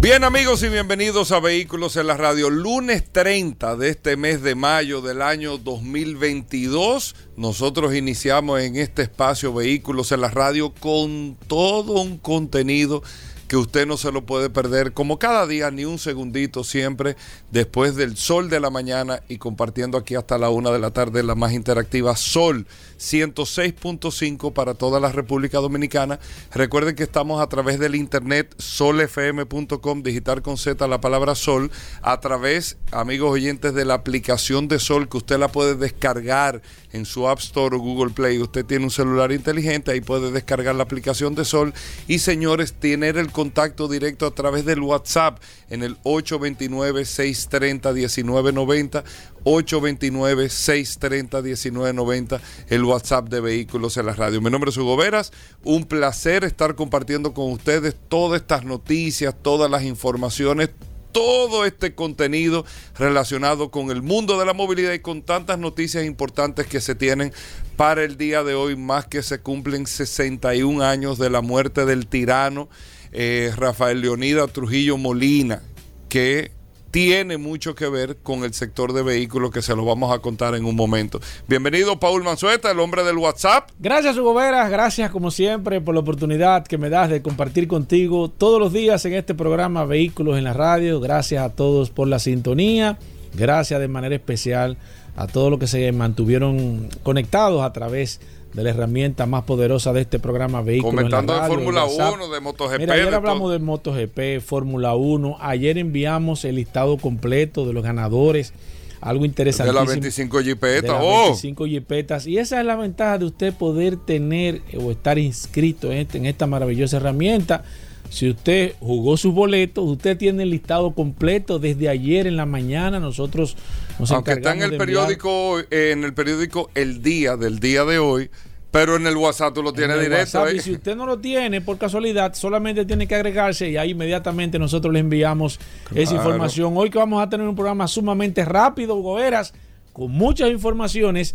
Bien amigos y bienvenidos a Vehículos en la Radio. Lunes 30 de este mes de mayo del año 2022, nosotros iniciamos en este espacio Vehículos en la Radio con todo un contenido que usted no se lo puede perder, como cada día, ni un segundito, siempre después del sol de la mañana y compartiendo aquí hasta la una de la tarde la más interactiva Sol 106.5 para toda la República Dominicana. Recuerden que estamos a través del internet solfm.com, digital con Z, la palabra Sol, a través, amigos oyentes, de la aplicación de Sol que usted la puede descargar en su App Store o Google Play. Usted tiene un celular inteligente, ahí puede descargar la aplicación de Sol. Y señores, tener el contacto directo a través del WhatsApp en el 829-630-1990. 829-630-1990, el WhatsApp de Vehículos en la Radio. Mi nombre es Hugo Veras, un placer estar compartiendo con ustedes todas estas noticias, todas las informaciones, todo este contenido relacionado con el mundo de la movilidad y con tantas noticias importantes que se tienen para el día de hoy, más que se cumplen 61 años de la muerte del tirano eh, Rafael Leonida Trujillo Molina, que tiene mucho que ver con el sector de vehículos que se lo vamos a contar en un momento. Bienvenido Paul Manzueta, el hombre del WhatsApp. Gracias Hugo gracias como siempre por la oportunidad que me das de compartir contigo todos los días en este programa Vehículos en la Radio. Gracias a todos por la sintonía, gracias de manera especial a todos los que se mantuvieron conectados a través de de la herramienta más poderosa de este programa Vehículos Comentando de Fórmula 1, de MotoGP. Mira, ayer hablamos de MotoGP, Fórmula 1. Ayer enviamos el listado completo de los ganadores. Algo interesante. De las 25 jipetas. De las 25 jipetas. Y esa es la ventaja de usted poder tener o estar inscrito en, este, en esta maravillosa herramienta. Si usted jugó sus boletos, usted tiene el listado completo desde ayer en la mañana. Nosotros nos Aunque está en el periódico, en el periódico El Día del día de hoy, pero en el WhatsApp tú lo tienes directo. Y si usted no lo tiene por casualidad, solamente tiene que agregarse y ahí inmediatamente nosotros le enviamos esa información. Hoy que vamos a tener un programa sumamente rápido, Goberas, con muchas informaciones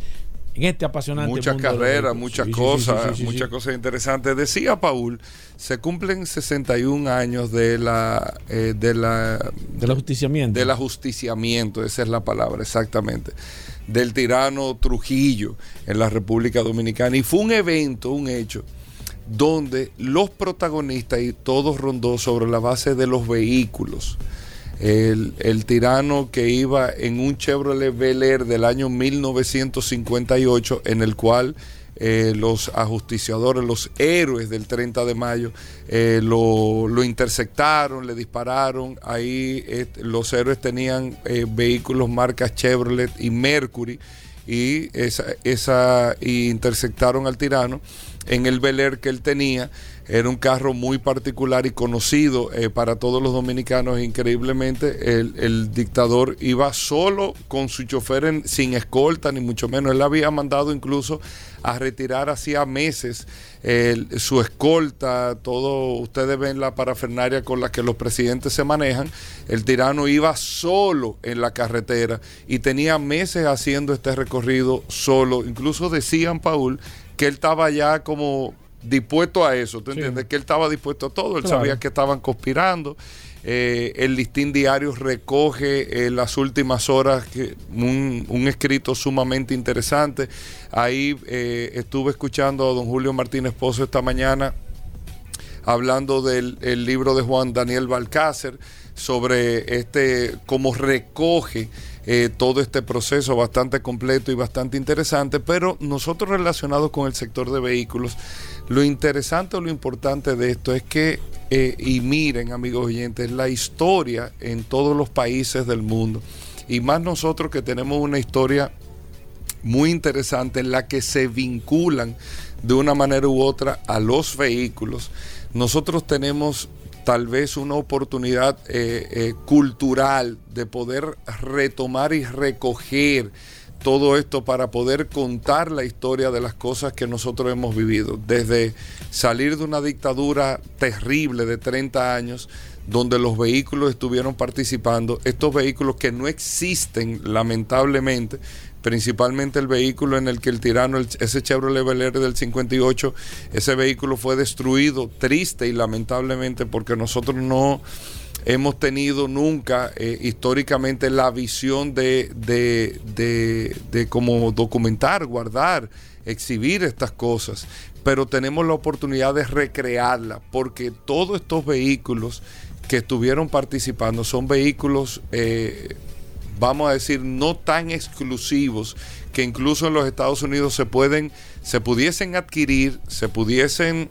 en este apasionante muchas carreras, muchas cosas, muchas cosas interesantes. Decía Paul, se cumplen 61 años de la eh, de la del ajusticiamiento. Del ajusticiamiento, esa es la palabra, exactamente. Del tirano Trujillo en la República Dominicana y fue un evento, un hecho donde los protagonistas y todo rondó sobre la base de los vehículos el, tirano que iba en un Chevrolet Bel Air del año 1958, en el cual eh, los ajusticiadores, los héroes del 30 de mayo, eh, lo, lo, interceptaron, le dispararon. Ahí los héroes tenían eh, vehículos marcas Chevrolet y Mercury y, esa, esa, y interceptaron al tirano en el Bel Air que él tenía era un carro muy particular y conocido eh, para todos los dominicanos. Increíblemente, el, dictador iba solo con su chofer sin escolta, ni mucho menos. Él había mandado incluso a retirar hacía meses su escolta, todo, ustedes ven la parafernaria con la que los presidentes se manejan, el tirano iba solo en la carretera y tenía meses haciendo este recorrido solo, incluso decían, Paul, que él estaba ya como dispuesto a eso, ¿tú entiendes? Que él estaba dispuesto a todo, él sabía que estaban conspirando. Eh, el listín diario recoge en las últimas horas que, un, escrito sumamente interesante. Ahí eh, estuve escuchando a don Julio Martínez Pozo esta mañana hablando del libro de Juan Daniel Balcácer sobre este cómo recoge eh, todo este proceso bastante completo y bastante interesante, pero nosotros relacionados con el sector de vehículos, lo interesante o lo importante de esto es que, eh, y miren amigos oyentes, la historia en todos los países del mundo, y más nosotros que tenemos una historia muy interesante en la que se vinculan de una manera u otra a los vehículos, nosotros tenemos tal vez una oportunidad eh, eh, cultural de poder retomar y recoger todo esto para poder contar la historia de las cosas que nosotros hemos vivido, desde salir de una dictadura terrible de 30 años, donde los vehículos estuvieron participando, estos vehículos que no existen lamentablemente, principalmente el vehículo en el que el tirano, ese Chevrolet Bel Air del 58, ese vehículo fue destruido triste y lamentablemente porque nosotros no hemos tenido nunca eh, históricamente la visión de, de, de, de cómo documentar, guardar, exhibir estas cosas, pero tenemos la oportunidad de recrearla, porque todos estos vehículos que estuvieron participando son vehículos, eh, vamos a decir, no tan exclusivos que incluso en los Estados Unidos se pueden, se pudiesen adquirir, se pudiesen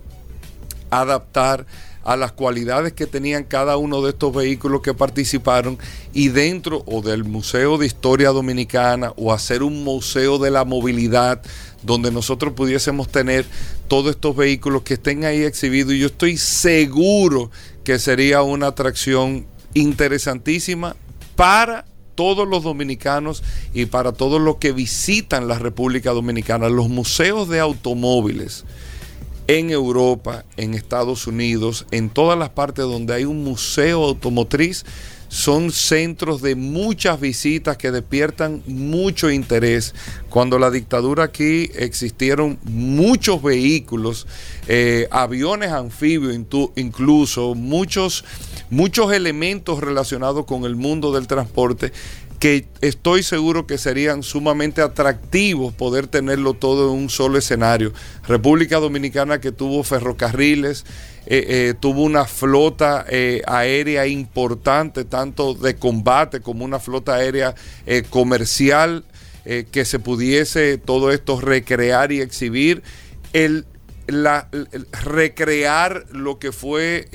adaptar a las cualidades que tenían cada uno de estos vehículos que participaron y dentro o del Museo de Historia Dominicana o hacer un museo de la movilidad donde nosotros pudiésemos tener todos estos vehículos que estén ahí exhibidos. Y yo estoy seguro que sería una atracción interesantísima para todos los dominicanos y para todos los que visitan la República Dominicana, los museos de automóviles en Europa, en Estados Unidos, en todas las partes donde hay un museo automotriz, son centros de muchas visitas que despiertan mucho interés. Cuando la dictadura aquí existieron muchos vehículos, eh, aviones anfibios incluso, muchos, muchos elementos relacionados con el mundo del transporte que estoy seguro que serían sumamente atractivos poder tenerlo todo en un solo escenario. República Dominicana que tuvo ferrocarriles, eh, eh, tuvo una flota eh, aérea importante, tanto de combate como una flota aérea comercial, que se pudiese todo esto recrear y exhibir. El, la, recrear lo que fue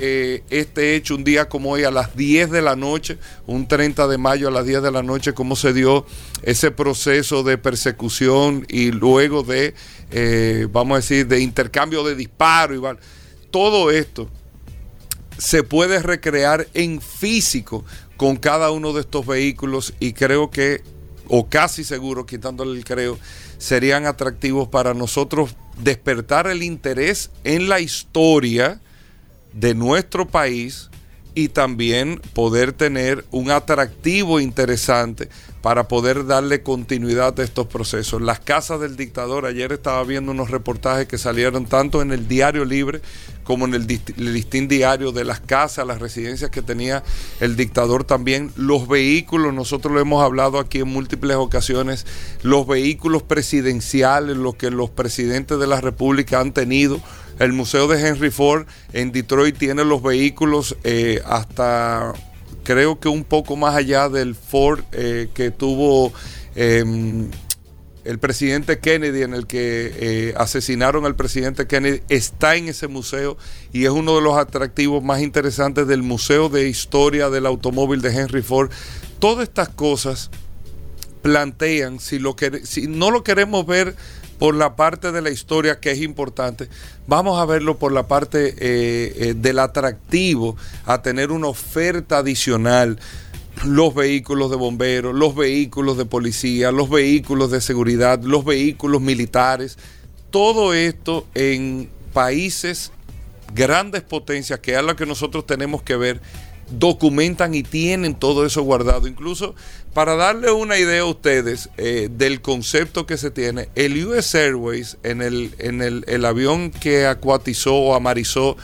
este hecho un día como hoy a las 10 de la noche, un 30 de mayo a las 10 de la noche, cómo se dio ese proceso de persecución y luego de, vamos a decir, de intercambio de disparos y todo esto se puede recrear en físico con cada uno de estos vehículos y creo que, o casi seguro, quitándole el creo, serían atractivos para nosotros despertar el interés en la historia de nuestro país y también poder tener un atractivo interesante para poder darle continuidad a estos procesos. Las casas del dictador, ayer estaba viendo unos reportajes que salieron tanto en el Diario Libre como en el, listín diario de las casas, las residencias que tenía el dictador también, los vehículos, nosotros lo hemos hablado aquí en múltiples ocasiones, los vehículos presidenciales, los que los presidentes de la República han tenido, el Museo de Henry Ford en Detroit tiene los vehículos eh, hasta creo que un poco más allá del Ford eh, que tuvo em, el presidente Kennedy, en el que eh, asesinaron al presidente Kennedy, está en ese museo y es uno de los atractivos más interesantes del Museo de Historia del Automóvil de Henry Ford. Todas estas cosas plantean, si, lo si no lo queremos ver por la parte de la historia que es importante, vamos a verlo por la parte eh, eh, del atractivo a tener una oferta adicional. Los vehículos de bomberos, los vehículos de policía, los vehículos de seguridad, los vehículos militares, todo esto en países, grandes potencias, que es lo que nosotros tenemos que ver documentan y tienen todo eso guardado. Incluso para darle una idea a ustedes eh, del concepto que se tiene, el US Airways en el, en el, avión que acuatizó o amarizó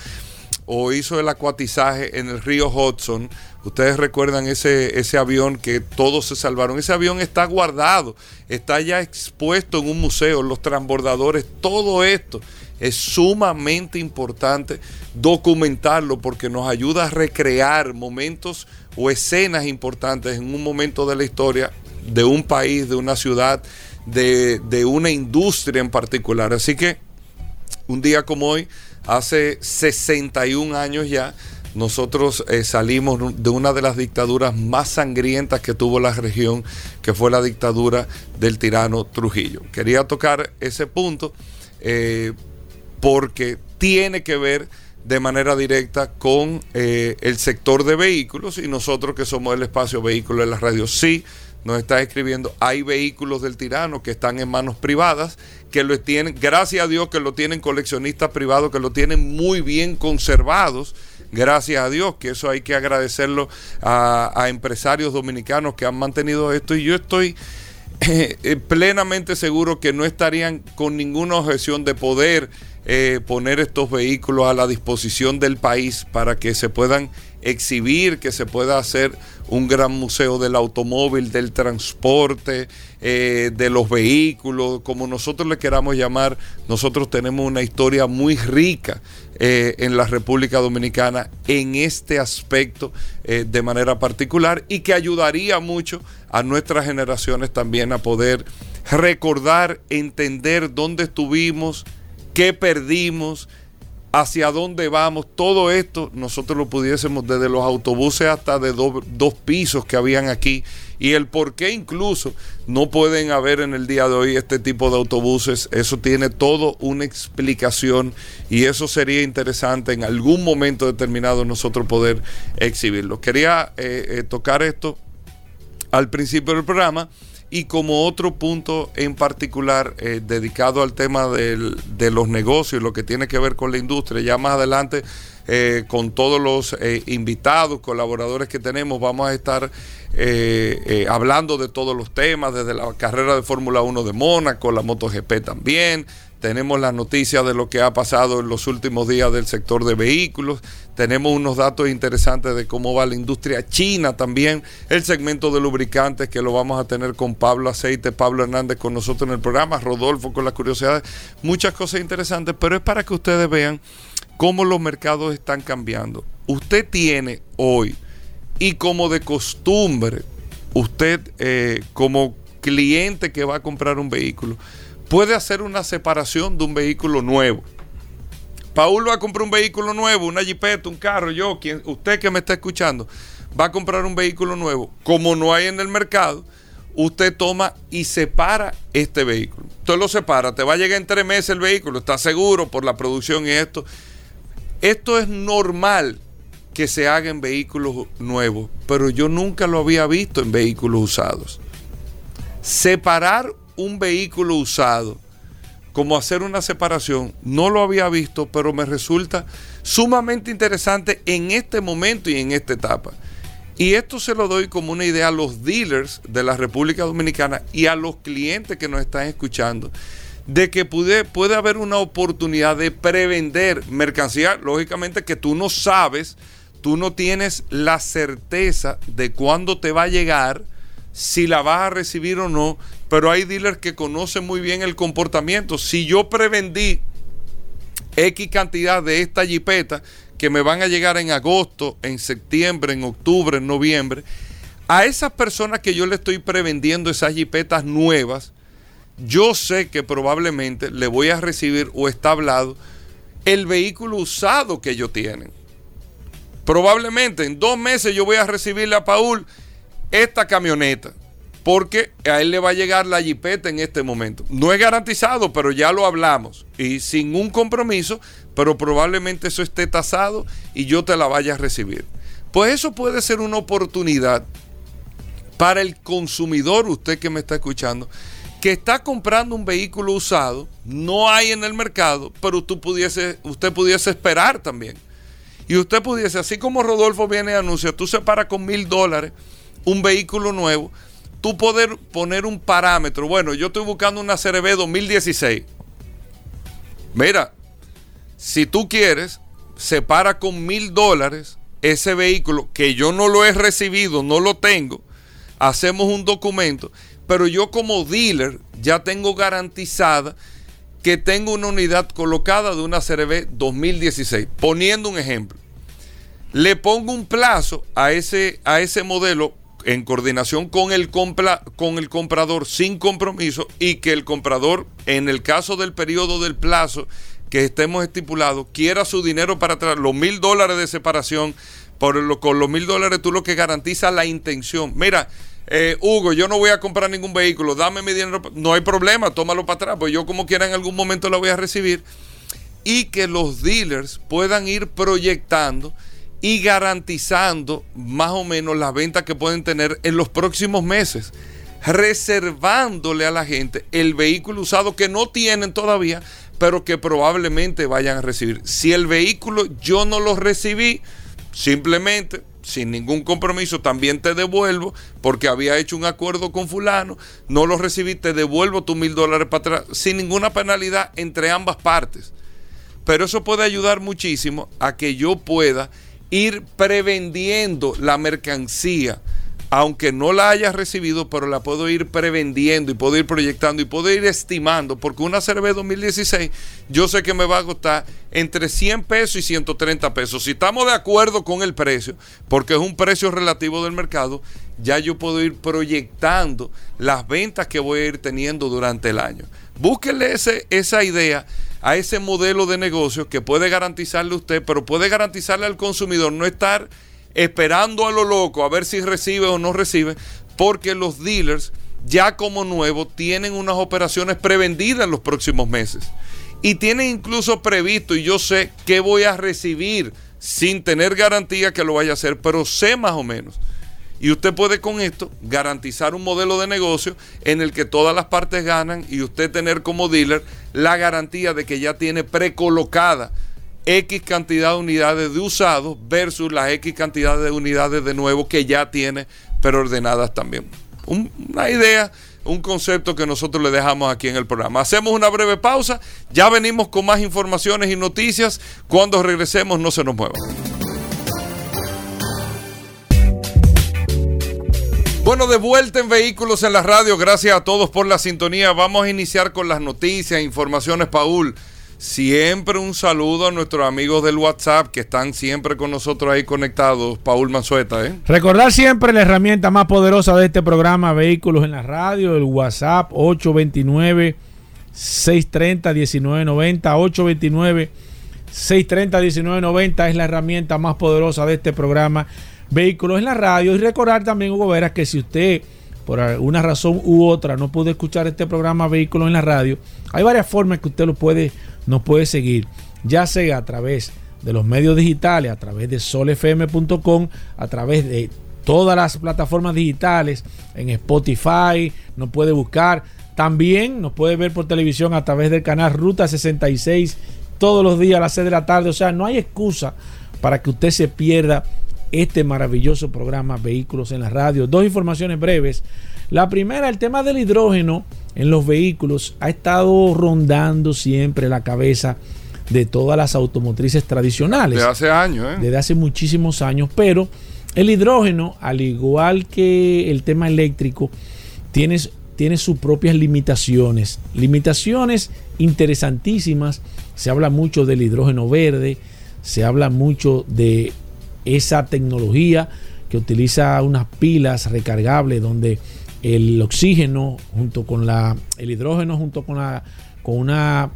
o hizo el acuatizaje en el río Hudson, ustedes recuerdan ese, ese avión que todos se salvaron, ese avión está guardado, está ya expuesto en un museo, los transbordadores, todo esto es sumamente importante documentarlo porque nos ayuda a recrear momentos o escenas importantes en un momento de la historia de un país, de una ciudad, de, una industria en particular. Así que un día como hoy, hace 61 años ya, nosotros eh, salimos de una de las dictaduras más sangrientas que tuvo la región, que fue la dictadura del tirano Trujillo. Quería tocar ese punto eh, porque tiene que ver de manera directa con eh, el sector de vehículos y nosotros que somos el espacio vehículo de la radio. Sí, nos está escribiendo, hay vehículos del tirano que están en manos privadas, que lo tienen, gracias a Dios que lo tienen coleccionistas privados, que lo tienen muy bien conservados, gracias a Dios, que eso hay que agradecerlo a, empresarios dominicanos que han mantenido esto. Y yo estoy eh, plenamente seguro que no estarían con ninguna objeción de poder eh, poner estos vehículos a la disposición del país para que se puedan exhibir, que se pueda hacer un gran museo del automóvil, del transporte, eh, de los vehículos, como nosotros le queramos llamar, nosotros tenemos una historia muy rica eh, en la República Dominicana en este aspecto eh, de manera particular y que ayudaría mucho a nuestras generaciones también a poder recordar, entender dónde estuvimos, qué perdimos, hacia dónde vamos, todo esto nosotros lo pudiésemos desde los autobuses hasta de dos pisos que habían aquí y el por qué incluso no pueden haber en el día de hoy este tipo de autobuses, eso tiene todo una explicación y eso sería interesante en algún momento determinado nosotros poder exhibirlo. Quería eh, eh, tocar esto al principio del programa y como otro punto en particular eh, dedicado al tema de los negocios, lo que tiene que ver con la industria, ya más adelante eh, con todos los eh, invitados, colaboradores que tenemos, vamos a estar hablando de todos los temas, desde la carrera de Fórmula 1 de Mónaco, la MotoGP también, tenemos las noticias de lo que ha pasado en los últimos días del sector de vehículos, tenemos unos datos interesantes de cómo va la industria china también, el segmento de lubricantes que lo vamos a tener con Pablo Aceite, Pablo Hernández con nosotros en el programa, Rodolfo con las curiosidades, muchas cosas interesantes, pero es para que ustedes vean cómo los mercados están cambiando. Usted tiene hoy, y como de costumbre, usted eh, como cliente que va a comprar un vehículo, puede hacer una separación de un vehículo nuevo. Paul va a comprar un vehículo nuevo, una jipeta, un carro, yo, quien, usted que me está escuchando, va a comprar un vehículo nuevo. Como no hay en el mercado, usted toma y separa este vehículo. Usted lo separa, te va a llegar en tres meses el vehículo, está seguro por la producción y esto. Esto es normal que se haga en vehículos nuevos, pero yo nunca lo había visto en vehículos usados. Separar un vehículo usado, como hacer una separación, no lo había visto, pero me resulta sumamente interesante en este momento y en esta etapa. Y esto se lo doy como una idea a los dealers de la República Dominicana y a los clientes que nos están escuchando, de que puede, puede haber una oportunidad de prevender mercancía, lógicamente que tú no sabes, tú no tienes la certeza de cuándo te va a llegar, si la vas a recibir o no, pero hay dealers que conocen muy bien el comportamiento. Si yo prevendí X cantidad de esta jipeta que me van a llegar en agosto, en septiembre, en octubre, en noviembre, a esas personas que yo le estoy prevendiendo esas jipetas nuevas, yo sé que probablemente le voy a recibir o está hablado el vehículo usado que ellos tienen. Probablemente en dos meses yo voy a recibirle a Paul esta camioneta. Porque a él le va a llegar la jipeta en este momento. No es garantizado, pero ya lo hablamos. Y sin un compromiso, pero probablemente eso esté tasado y yo te la vaya a recibir. Pues eso puede ser una oportunidad para el consumidor, usted que me está escuchando, que está comprando un vehículo usado, no hay en el mercado, pero usted pudiese, usted pudiese esperar también. Y usted pudiese, así como Rodolfo viene y anuncia, tú separas con mil dólares un vehículo nuevo, tú poder poner un parámetro. Bueno, yo estoy buscando una CRB 2016. Mira, si tú quieres, separa con mil dólares ese vehículo que yo no lo he recibido, no lo tengo. Hacemos un documento, pero yo como dealer ya tengo garantizada que tengo una unidad colocada de una CRB 2016. Poniendo un ejemplo, le pongo un plazo a ese, a ese modelo en coordinación con el, compra, con el comprador sin compromiso y que el comprador, en el caso del periodo del plazo que estemos estipulados, quiera su dinero para atrás, los mil dólares de separación, por lo, con los mil dólares tú lo que garantiza la intención. Mira, eh, Hugo, yo no voy a comprar ningún vehículo, dame mi dinero, no hay problema, tómalo para atrás, pues yo como quiera en algún momento lo voy a recibir. Y que los dealers puedan ir proyectando y garantizando más o menos las ventas que pueden tener en los próximos meses, reservándole a la gente el vehículo usado que no tienen todavía, pero que probablemente vayan a recibir. Si el vehículo yo no lo recibí, simplemente sin ningún compromiso, también te devuelvo, porque había hecho un acuerdo con fulano, no lo recibí, te devuelvo tus mil dólares para atrás, sin ninguna penalidad entre ambas partes. pero eso puede ayudar muchísimo a que yo pueda ir prevendiendo la mercancía aunque no la haya recibido, pero la puedo ir prevendiendo y puedo ir proyectando y puedo ir estimando, porque una CRB 2016 yo sé que me va a costar entre 100 pesos y 130 pesos. Si estamos de acuerdo con el precio, porque es un precio relativo del mercado, ya yo puedo ir proyectando las ventas que voy a ir teniendo durante el año. Búsquenle ese, esa idea a ese modelo de negocio que puede garantizarle usted, pero puede garantizarle al consumidor no estar esperando a lo loco a ver si recibe o no recibe, porque los dealers ya como nuevo tienen unas operaciones prevendidas en los próximos meses. Y tienen incluso previsto, y yo sé que voy a recibir sin tener garantía que lo vaya a hacer, pero sé más o menos. Y usted puede con esto garantizar un modelo de negocio en el que todas las partes ganan y usted tener como dealer la garantía de que ya tiene precolocada X cantidad de unidades de usados versus las X cantidad de unidades de nuevo que ya tiene, pero ordenadas también. una idea, un concepto que nosotros le dejamos aquí en el programa. Hacemos una breve pausa, ya venimos con más informaciones y noticias. Cuando regresemos, no se nos muevan. Bueno, de vuelta en Vehículos en la Radio. Gracias a todos por la sintonía. Vamos a iniciar con las noticias, informaciones, Paul. Siempre un saludo a nuestros amigos del WhatsApp que están siempre con nosotros ahí conectados. Paul Manzueta, ¿eh? Recordar siempre la herramienta más poderosa de este programa, Vehículos en la Radio, el WhatsApp 829 630 1990 829 630 1990 es la herramienta más poderosa de este programa Vehículos en la Radio y recordar también Hugo Veras que si usted por alguna razón u otra no pudo escuchar este programa Vehículos en la Radio, hay varias formas que usted lo puede nos puede seguir, ya sea a través de los medios digitales, a través de solfm.com, a través de todas las plataformas digitales, en Spotify, nos puede buscar. También nos puede ver por televisión a través del canal Ruta 66 todos los días a las 6 de la tarde. O sea, no hay excusa para que usted se pierda este maravilloso programa Vehículos en la Radio. Dos informaciones breves. La primera, el tema del hidrógeno en los vehículos ha estado rondando siempre la cabeza de todas las automotrices tradicionales. Desde hace años, ¿eh? Desde hace muchísimos años, pero el hidrógeno, al igual que el tema eléctrico, tiene, tiene sus propias limitaciones. Limitaciones interesantísimas. Se habla mucho del hidrógeno verde, se habla mucho de esa tecnología que utiliza unas pilas recargables donde el oxígeno junto con la, el hidrógeno junto con, la, con, una,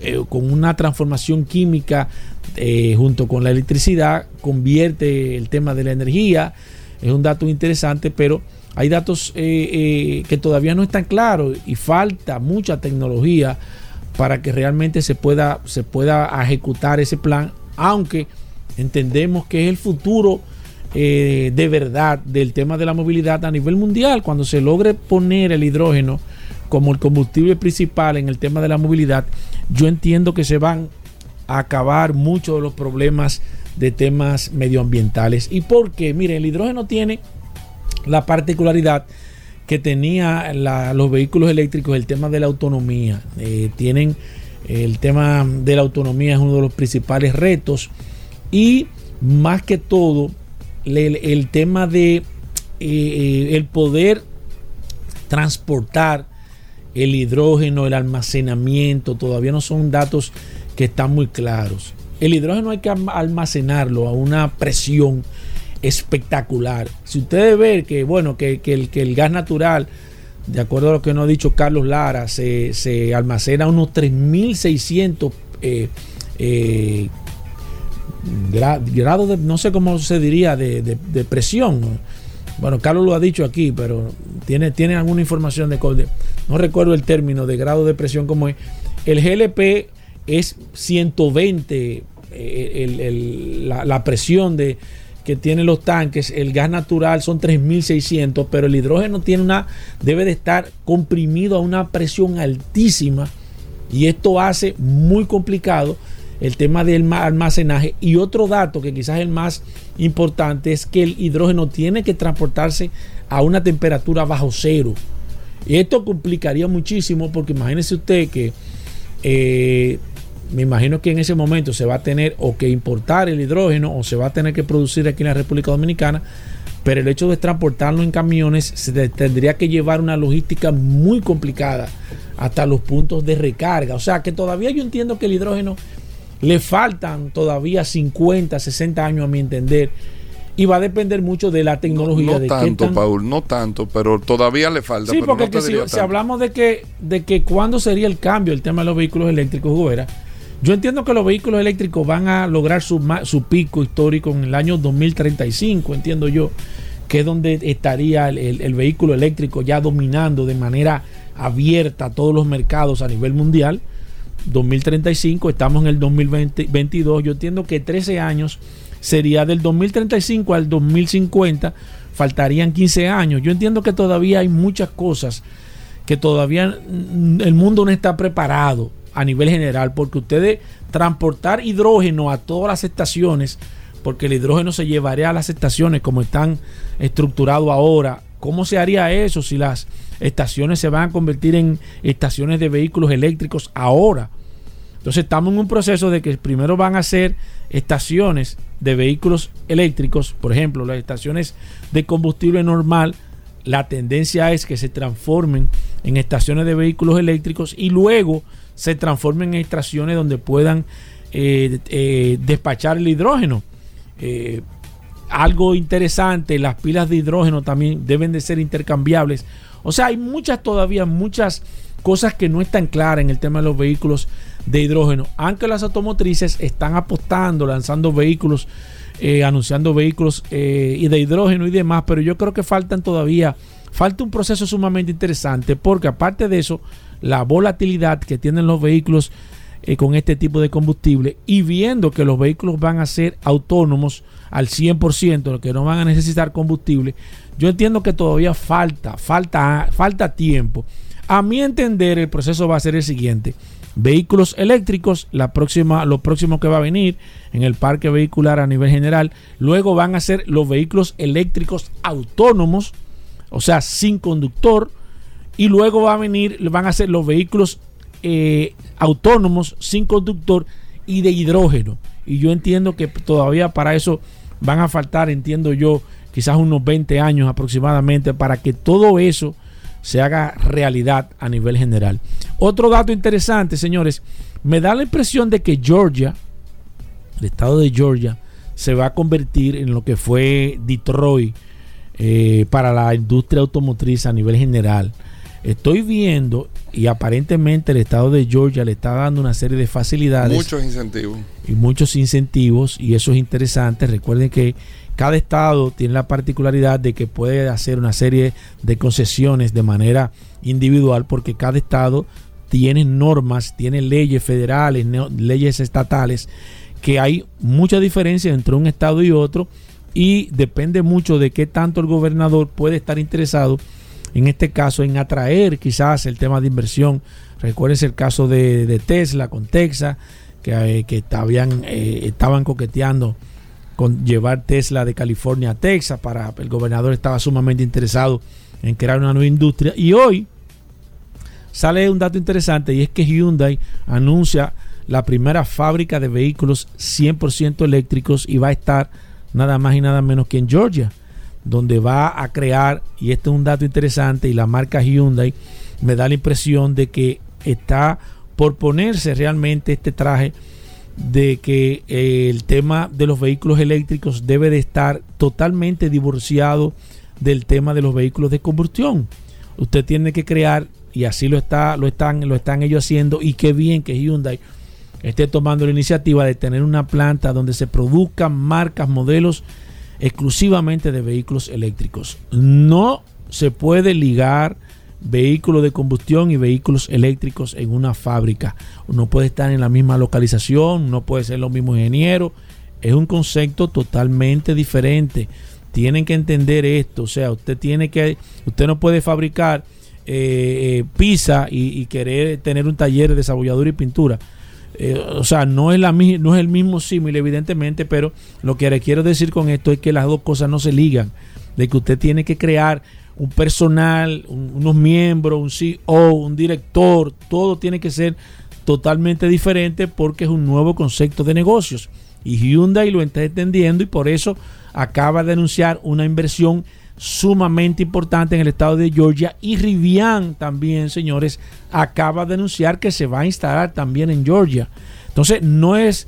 eh, con una transformación química eh, junto con la electricidad convierte el tema de la energía. Es un dato interesante, pero hay datos eh, que todavía no están claros y falta mucha tecnología para que realmente se pueda, se pueda ejecutar ese plan, aunque entendemos que es el futuro eh, de verdad del tema de la movilidad a nivel mundial, cuando se logre poner el hidrógeno como el combustible principal en el tema de la movilidad, yo entiendo que se van a acabar muchos de los problemas de temas medioambientales. ¿Y porque Mire, el hidrógeno tiene la particularidad que tenía los vehículos eléctricos, el tema de la autonomía. Eh, tienen el tema de la autonomía es uno de los principales retos y más que todo el, tema de eh, eh, el poder transportar el hidrógeno, el almacenamiento, todavía no son datos que están muy claros. El hidrógeno hay que almacenarlo a una presión espectacular. Si ustedes ven que, bueno, que, el, que el gas natural, de acuerdo a lo que nos ha dicho Carlos Lara, se, almacena a unos 3.600 eh, eh, grado de, no sé cómo se diría, de, presión. Bueno, Carlos lo ha dicho aquí, pero tiene, tiene alguna información de, código no recuerdo el término de grado de presión como es. El GLP es 120, eh, la, presión de, que tienen los tanques, el gas natural son 3600, pero el hidrógeno tiene una, debe de estar comprimido a una presión altísima y esto hace muy complicado el tema del almacenaje. Y otro dato que quizás es el más importante es que el hidrógeno tiene que transportarse a una temperatura bajo cero. Y esto complicaría muchísimo porque imagínese usted que eh, me imagino que en ese momento se va a tener o que importar el hidrógeno o se va a tener que producir aquí en la República Dominicana, pero el hecho de transportarlo en camiones se tendría que llevar una logística muy complicada hasta los puntos de recarga. O sea que todavía yo entiendo que el hidrógeno le faltan todavía 50, 60 años a mi entender. Y va a depender mucho de la tecnología. No, de tanto, Paul, no tanto, pero todavía le falta. Sí, porque si, hablamos de que, de que cuándo sería el cambio, el tema de los vehículos eléctricos, yo entiendo que los vehículos eléctricos van a lograr su, su pico histórico en el año 2035, entiendo yo, que es donde estaría el, el vehículo eléctrico ya dominando de manera abierta todos los mercados a nivel mundial. 2035, estamos en el 2022, yo entiendo que 13 años sería del 2035 al 2050, faltarían 15 años. Yo entiendo que todavía hay muchas cosas que todavía el mundo no está preparado a nivel general, porque ustedes transportar hidrógeno a todas las estaciones, porque el hidrógeno se llevaría a las estaciones como están estructurados ahora. ¿Cómo se haría eso si las estaciones se van a convertir en estaciones de vehículos eléctricos ahora? Entonces estamos en un proceso de que primero van a ser estaciones de vehículos eléctricos, por ejemplo, las estaciones de combustible normal, la tendencia es que se transformen en estaciones de vehículos eléctricos y luego se transformen en estaciones donde puedan eh, eh, despachar el hidrógeno. Eh, algo interesante, las pilas de hidrógeno también deben de ser intercambiables. O sea, hay muchas todavía, muchas cosas que no están claras en el tema de los vehículos de hidrógeno. Aunque las automotrices están apostando, lanzando vehículos, eh, anunciando vehículos eh, y de hidrógeno y demás, pero yo creo que faltan todavía, falta un proceso sumamente interesante porque aparte de eso, la volatilidad que tienen los vehículos eh, con este tipo de combustible y viendo que los vehículos van a ser autónomos al 100%, que no van a necesitar combustible, yo entiendo que todavía falta, falta, falta tiempo. A mi entender, el proceso va a ser el siguiente vehículos eléctricos, la próxima, lo próximo que va a venir en el parque vehicular a nivel general. Luego van a ser los vehículos eléctricos autónomos, o sea, sin conductor. Y luego va a venir, van a ser los vehículos eh, autónomos, sin conductor y de hidrógeno. Y yo entiendo que todavía para eso van a faltar, entiendo yo, quizás unos 20 años aproximadamente para que todo eso se haga realidad a nivel general. Otro dato interesante, señores, me da la impresión de que Georgia, el estado de Georgia, se va a convertir en lo que fue Detroit eh, para la industria automotriz a nivel general. Estoy viendo y aparentemente el estado de Georgia le está dando una serie de facilidades. Muchos incentivos. Y muchos incentivos y eso es interesante. Recuerden que cada estado tiene la particularidad de que puede hacer una serie de concesiones de manera individual porque cada estado tiene normas, tiene leyes federales, leyes estatales, que hay mucha diferencia entre un estado y otro y depende mucho de qué tanto el gobernador puede estar interesado, en este caso, en atraer quizás el tema de inversión. Recuerden el caso de, Tesla con Texas, que, eh, que eh, estaban coqueteando con llevar Tesla de California a Texas. Para el gobernador estaba sumamente interesado en crear una nueva industria. Y hoy sale un dato interesante y es que Hyundai anuncia la primera fábrica de vehículos 100% eléctricos y va a estar nada más y nada menos que en Georgia, donde va a crear, y este es un dato interesante, y la marca Hyundai me da la impresión de que está por ponerse realmente este traje de que eh, el tema de los vehículos eléctricos debe de estar totalmente divorciado del tema de los vehículos de combustión. Usted tiene que crear y así lo está lo están lo están ellos haciendo y qué bien que Hyundai esté tomando la iniciativa de tener una planta donde se produzcan marcas, modelos exclusivamente de vehículos eléctricos. No se puede ligar vehículos de combustión y vehículos eléctricos en una fábrica. No puede estar en la misma localización, no puede ser los mismos ingenieros. Es un concepto totalmente diferente. Tienen que entender esto. O sea, usted tiene que, usted no puede fabricar eh, eh, pizza y, querer tener un taller de desarrolladura y pintura. Eh, o sea, no es, la, no es el mismo símil, evidentemente, pero lo que le quiero decir con esto es que las dos cosas no se ligan. De que usted tiene que crear un personal, unos miembros, un CEO, un director, todo tiene que ser totalmente diferente porque es un nuevo concepto de negocios. Y Hyundai lo está entendiendo y por eso acaba de anunciar una inversión sumamente importante en el estado de Georgia y Rivian también, señores, acaba de anunciar que se va a instalar también en Georgia. Entonces, no es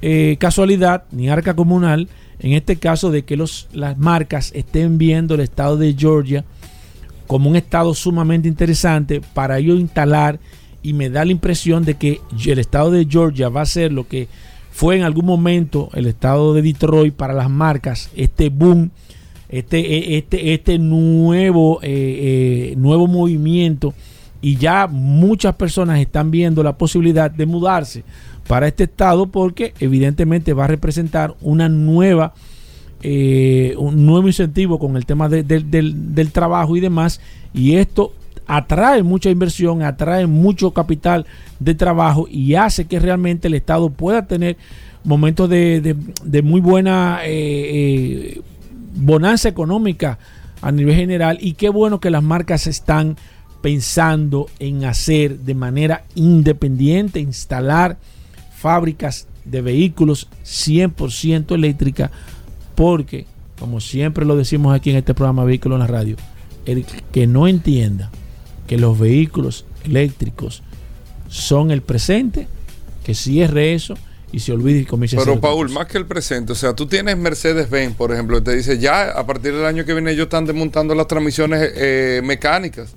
eh, casualidad ni arca comunal en este caso de que los, las marcas estén viendo el estado de Georgia como un estado sumamente interesante para ellos instalar y me da la impresión de que el estado de Georgia va a ser lo que fue en algún momento el estado de Detroit para las marcas, este boom este, e, este, este nuevo, eh, eh, nuevo movimiento y ya muchas personas están viendo la posibilidad de mudarse para este estado porque evidentemente va a representar una nueva eh, un nuevo incentivo con el tema del, del, trabajo y demás y esto atrae mucha inversión, atrae mucho capital de trabajo y hace que realmente el Estado pueda tener momentos de, de muy buena eh, bonanza económica a nivel general y qué bueno que las marcas están pensando en hacer de manera independiente, instalar fábricas de vehículos 100% eléctricas, porque, como siempre lo decimos aquí en este programa Vehículos en la Radio, el que no entienda que los vehículos eléctricos son el presente, que cierre eso y se olvide y comience Pero, a Pero Paul, más que el presente, o sea, tú tienes Mercedes-Benz, por ejemplo, te dice ya a partir del año que viene ellos están desmontando las transmisiones eh, mecánicas.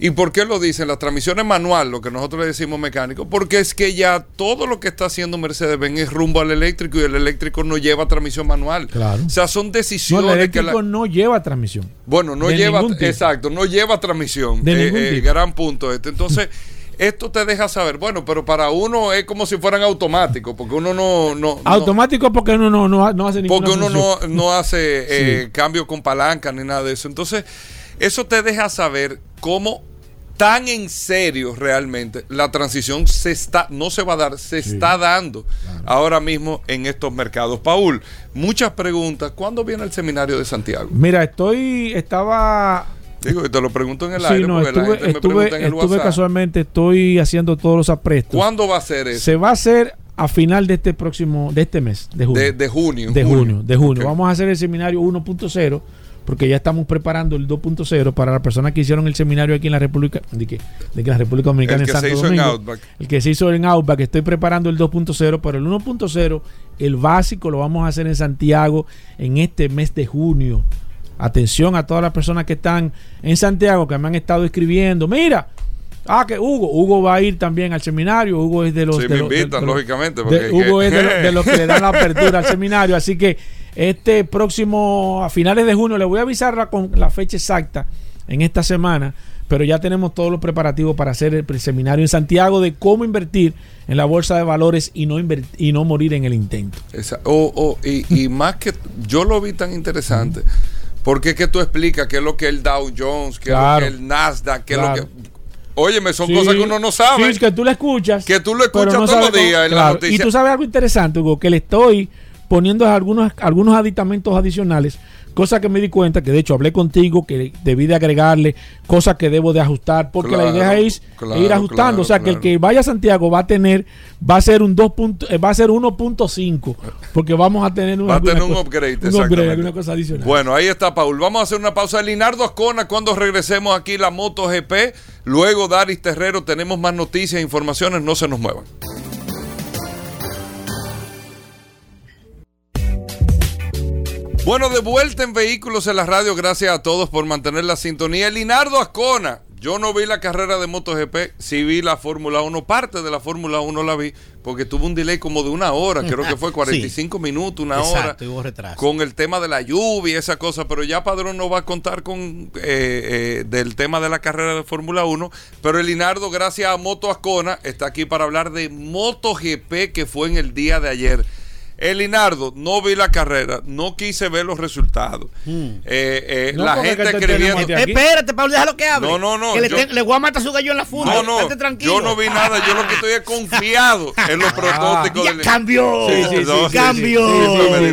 ¿Y por qué lo dicen? Las transmisiones manual, lo que nosotros le decimos mecánico, porque es que ya todo lo que está haciendo Mercedes-Benz es rumbo al eléctrico y el eléctrico no lleva transmisión manual. Claro. O sea, son decisiones. No, el eléctrico no lleva transmisión. Bueno, no lleva, exacto, no lleva transmisión. De eh, eh, gran punto este. Entonces. esto te deja saber, bueno, pero para uno es como si fueran automáticos, porque uno no... no Automático porque uno no, no, no hace ninguna Porque uno no, no, hace eh, cambio con palanca ni nada de eso. Entonces, eso te deja saber cómo tan en serio realmente la transición se está, no se va a dar, se está dando ahora mismo en estos mercados. Paul, muchas preguntas. ¿Cuándo viene el seminario de Santiago? Mira, estoy, estaba Digo, te lo pregunto en el aire. No, estuve, estuve, casualmente, estoy haciendo todos los aprestos. ¿Cuándo va a ser eso? Se va a hacer a final de este próximo, de este mes, de junio. De, junio. De junio, de junio. Vamos a hacer el seminario 1.0 porque ya estamos preparando el 2.0 para las personas que hicieron el seminario aquí en la República, de que, de que la República Dominicana el en Santo Domingo. el que se hizo en Outback, estoy preparando el 2.0, pero el 1.0, el básico lo vamos a hacer en Santiago en este mes de junio. Atención a todas las personas que están en Santiago, que me han estado escribiendo. Mira, ah, que Hugo, Hugo va a ir también al seminario. Hugo es de los. Sí, me invitan, lógicamente. Hugo es de, los que le dan la apertura al seminario. Así que este próximo, a finales de junio, le voy a avisar con la fecha exacta en esta semana. Pero ya tenemos todos los preparativos para hacer el seminario en Santiago de cómo invertir en la bolsa de valores y no, y no morir en el intento. y, y, más que yo lo vi tan interesante. Porque es que tú explicas qué es lo que es el Dow Jones, qué es lo que es el Nasdaq, qué es lo que... Óyeme, son cosas que uno no sabe. Sí, es que tú lo escuchas. Que tú lo escuchas todos los días en la noticia. Y tú sabes algo interesante, Hugo, que le estoy poniendo algunos, algunos aditamentos adicionales Cosa que me di cuenta, que de hecho hablé contigo, que debí de agregarle cosas que debo de ajustar, porque la idea es ir ajustando. o sea, que el que vaya a Santiago va a tener, va a ser un 2. Eh, va a ser 1.5, porque vamos a tener un, va a tener un upgrade, un upgrade cosa adicional. Bueno, ahí está Paul. Vamos a hacer una pausa. Linardo Ascona, cuando regresemos aquí la Moto GP, luego Daris Terrero, tenemos más noticias e informaciones, no se nos muevan. Bueno, de vuelta en Vehículos en la Radio. Gracias a todos por mantener la sintonía. Linardo Ascona. Yo no vi la carrera de MotoGP, sí vi la Fórmula 1, parte de la Fórmula 1 la vi, porque tuvo un delay como de una hora, creo que fue 45 minutos, una Exacto, hora, retraso. con el tema de la lluvia y esa cosa, pero ya Padrón no va a contar con eh, eh, del tema de la carrera de Fórmula 1, pero el Linardo, gracias a Moto Ascona, está aquí para hablar de MotoGP que fue en el día de ayer. Elinardo, no vi la carrera, no quise ver los resultados. Hmm. Eh, eh, la gente escribiendo. Espérate, Pablo, déjalo que hable. No, no, no. Que le, le, voy a matar su gallo en la funda. No, no. Tranquilo. Yo no vi nada. Yo lo que estoy es confiado en los protótipos. Ya cambió. Sí, sí, sí, cambió.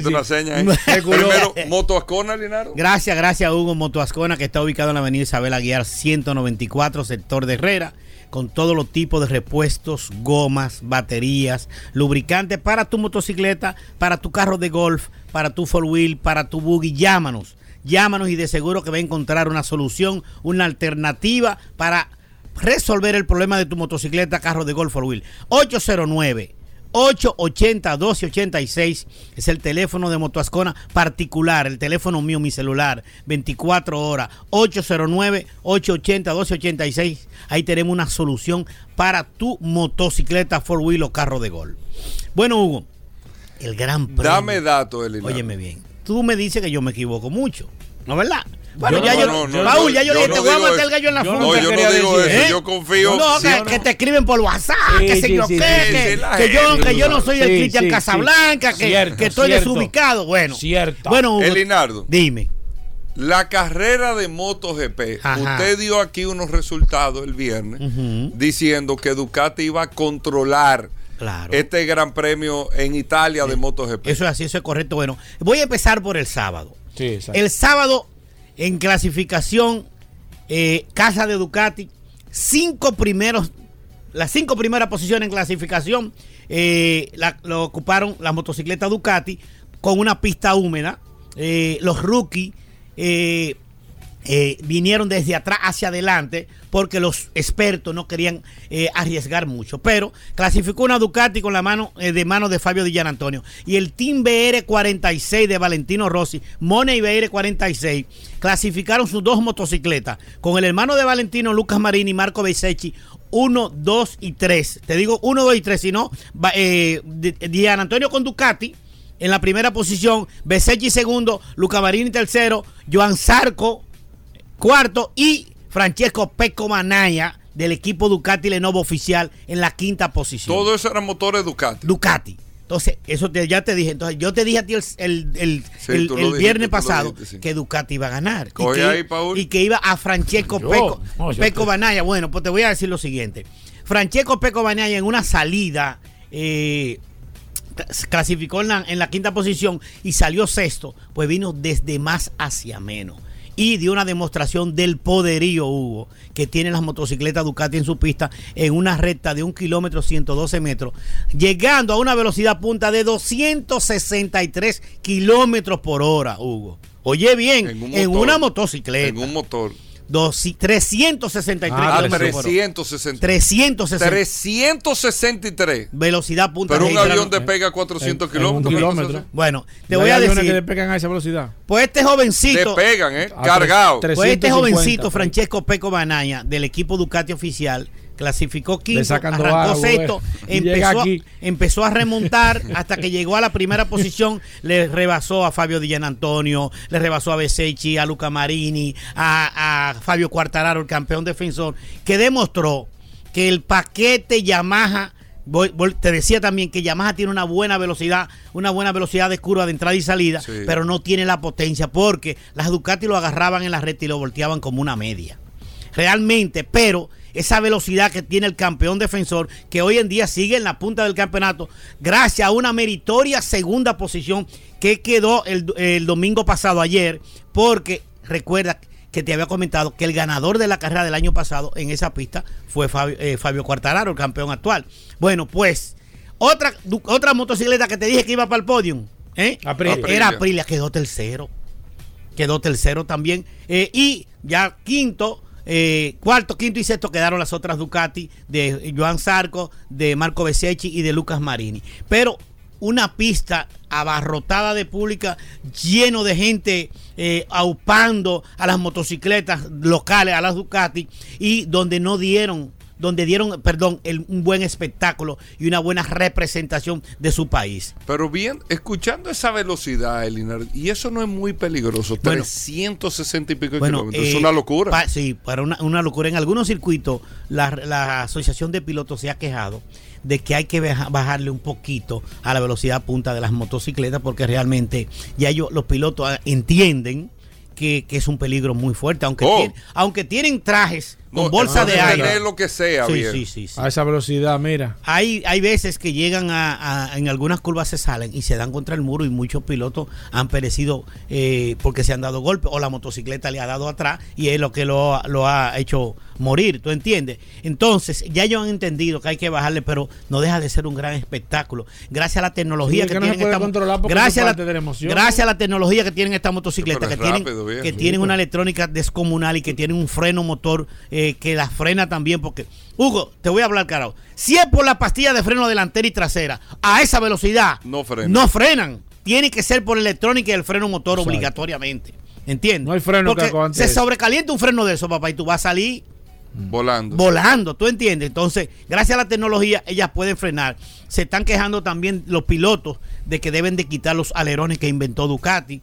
una seña. Primero, Moto Ascona, Elinardo. Gracias, gracias, Hugo. Moto Ascona, que está ubicado en la avenida Isabel Aguiar 194, sector de Herrera con todos los tipos de repuestos, gomas, baterías, lubricantes para tu motocicleta, para tu carro de golf, para tu four wheel, para tu buggy. Llámanos, llámanos y de seguro que va a encontrar una solución, una alternativa para resolver el problema de tu motocicleta, carro de golf four wheel. 809 880-1286 es el teléfono de Motoascona particular, el teléfono mío, mi celular, 24 horas, 809-880-1286. Ahí tenemos una solución para tu motocicleta, four wheel o carro de gol. Bueno, Hugo, el gran premio. Dame datos, Elinardo. Óyeme bien, tú me dices que yo me equivoco mucho, ¿no verdad? Bueno, Yo ya no, yo, no, no, Paul, ya yo, yo le dije, te voy a eso. el gallo en la funda. No, yo no digo decir, eso. ¿eh? Yo confío. No, que, te escriben por WhatsApp, Sí, que sí, yo sí, qué, sí, que, yo, gente, que yo no soy el Cristian Casablanca, que, Cierto, que estoy cierto. desubicado. Bueno, Cierto. bueno Hugo, Elinardo. dime. La carrera de MotoGP, Ajá. usted dio aquí unos resultados el viernes diciendo que Ducati iba a controlar Claro. este gran premio en Italia de MotoGP. Eso es así, eso es correcto. Bueno, voy a empezar por el sábado. Sí, exacto. El sábado, en clasificación, eh, Casa de Ducati, cinco primeros, las cinco primeras posiciones en clasificación eh, la- lo ocuparon las motocicletas Ducati con una pista húmeda. Eh, los rookies eh, vinieron desde atrás hacia adelante porque los expertos no querían eh, arriesgar mucho. Pero clasificó una Ducati con la mano eh, de mano de Fabio Di Gian Antonio. Y el Team BR46 de Valentino Rossi, Money BR46, clasificaron sus dos motocicletas con el hermano de Valentino, Lucas Marini y Marco Beisecchi. 1, 2 y 3. Te digo 1, 2 y 3, si no, va- Di Di Gian Antonio con Ducati en la primera posición, Besecchi segundo, Luca Marini tercero, Joan Zarco cuarto y Francesco Pecco Manaya del equipo Ducati Lenovo oficial en la quinta posición. Todo eso eran motores Ducati. Ducati. Entonces, eso te- ya te dije. Entonces, yo te dije a ti el, el- el- Sí, el- dijiste, viernes pasado dijiste, sí. que Ducati iba a ganar. Y, que, ahí, Paul. y que iba a Francesco Yo, no, te- Banaya. Bueno, pues te voy a decir lo siguiente. Francesco Pecco Banaya en una salida eh, cl- clasificó en la, en la quinta posición y salió sexto, pues vino desde más hacia menos. Y dio una demostración del poderío, Hugo, que tienen las motocicletas Ducati en su pista en una recta de un kilómetro 112 metros, llegando a una velocidad punta de 263 kilómetros por hora, Hugo. Oye bien, En un en, una motocicleta. En un motor. Dos- 363 Ah, Ah, kilómetros por hora. 360. 360 363. velocidad punta. Pero un avión despega 400 En- en un kilómetros. ¿qué cosa kilómetro. Bueno, te No voy a aviones decir. que despegan a esa velocidad. Pues este jovencito, Despegan, ¿eh? A Cargado. tres- pues este 350, jovencito. Francesco Peco Banaya, del equipo Ducati oficial, clasificó quinto, arrancó sexto, empezó, a- empezó a remontar hasta que llegó a la primera posición, le rebasó a Fabio Di Antonio, le rebasó a Besecchi, a Luca Marini, a, a Fabio Quartararo, el campeón defensor, que demostró que el paquete Yamaha voy- voy- te decía también que Yamaha tiene una buena velocidad, una buena velocidad de curva de entrada y salida, Sí. pero no tiene la potencia porque las Ducati lo agarraban en la recta y lo volteaban como una media. Realmente, pero esa velocidad que tiene el campeón defensor, que hoy en día sigue en la punta del campeonato, gracias a una meritoria segunda posición que quedó el, el domingo pasado, ayer, porque recuerda que te había comentado que el ganador de la carrera del año pasado en esa pista fue Fabio, eh, Fabio Quartararo, el campeón actual. Bueno, pues, otra, otra motocicleta que te dije que iba para el podium, ¿eh? Aprilia. era Aprilia. Aprilia, quedó tercero quedó tercero también. Eh, y ya quinto, eh, cuarto, quinto y sexto quedaron las otras Ducati de Joan Zarco, de Marco Besecchi y de Lucas Marini. Pero una pista abarrotada de pública, lleno de gente eh, aupando a las motocicletas locales, a las Ducati, y donde no dieron donde dieron, perdón, el- un buen espectáculo y una buena representación de su país. Pero bien, escuchando esa velocidad, Elinar, y eso no es muy peligroso. Bueno. 360 y pico Bueno, kilómetros. es eh, una locura. pa- sí, para una, una locura. En algunos circuitos, la, la Asociación de Pilotos se ha quejado de que hay que baja- bajarle un poquito a la velocidad punta de las motocicletas porque realmente ya ellos, los pilotos ah, entienden que, que es un peligro muy fuerte, aunque, Oh. aunque tienen trajes con No, bolsa de aire. lo que sea, Sí, bien. sí, sí, sí. A esa velocidad, mira. Hay, hay veces que llegan a, a- en algunas curvas se salen y se dan contra el muro y muchos pilotos han perecido eh, porque se han dado golpes o la motocicleta le ha dado atrás y es lo que lo, lo ha hecho morir, ¿tú entiendes? Entonces, ya ellos han entendido que hay que bajarle, pero no deja de ser un gran espectáculo. Gracias a la tecnología Sí, que, que no tienen esta gracias eso a es la, parte de la emoción. gracias a la tecnología que tienen estas motocicletas, Pero que es tienen, que Sí, una electrónica descomunal y que tienen un freno motor eh, que la frena también porque Hugo, te voy a hablar carajo. Si es por la pastilla de freno delantera y trasera, a esa velocidad No frenan. no frenan. Tiene que ser por electrónica y el freno motor Exacto. obligatoriamente. ¿Entiendes? No hay freno que Porque aguante se sobrecalienta un freno de eso, papá, y tú vas a salir Volando. volando, ¿tú entiendes? Entonces, gracias a la tecnología, ellas pueden frenar. Se están quejando también los pilotos de que deben de quitar los alerones que inventó Ducati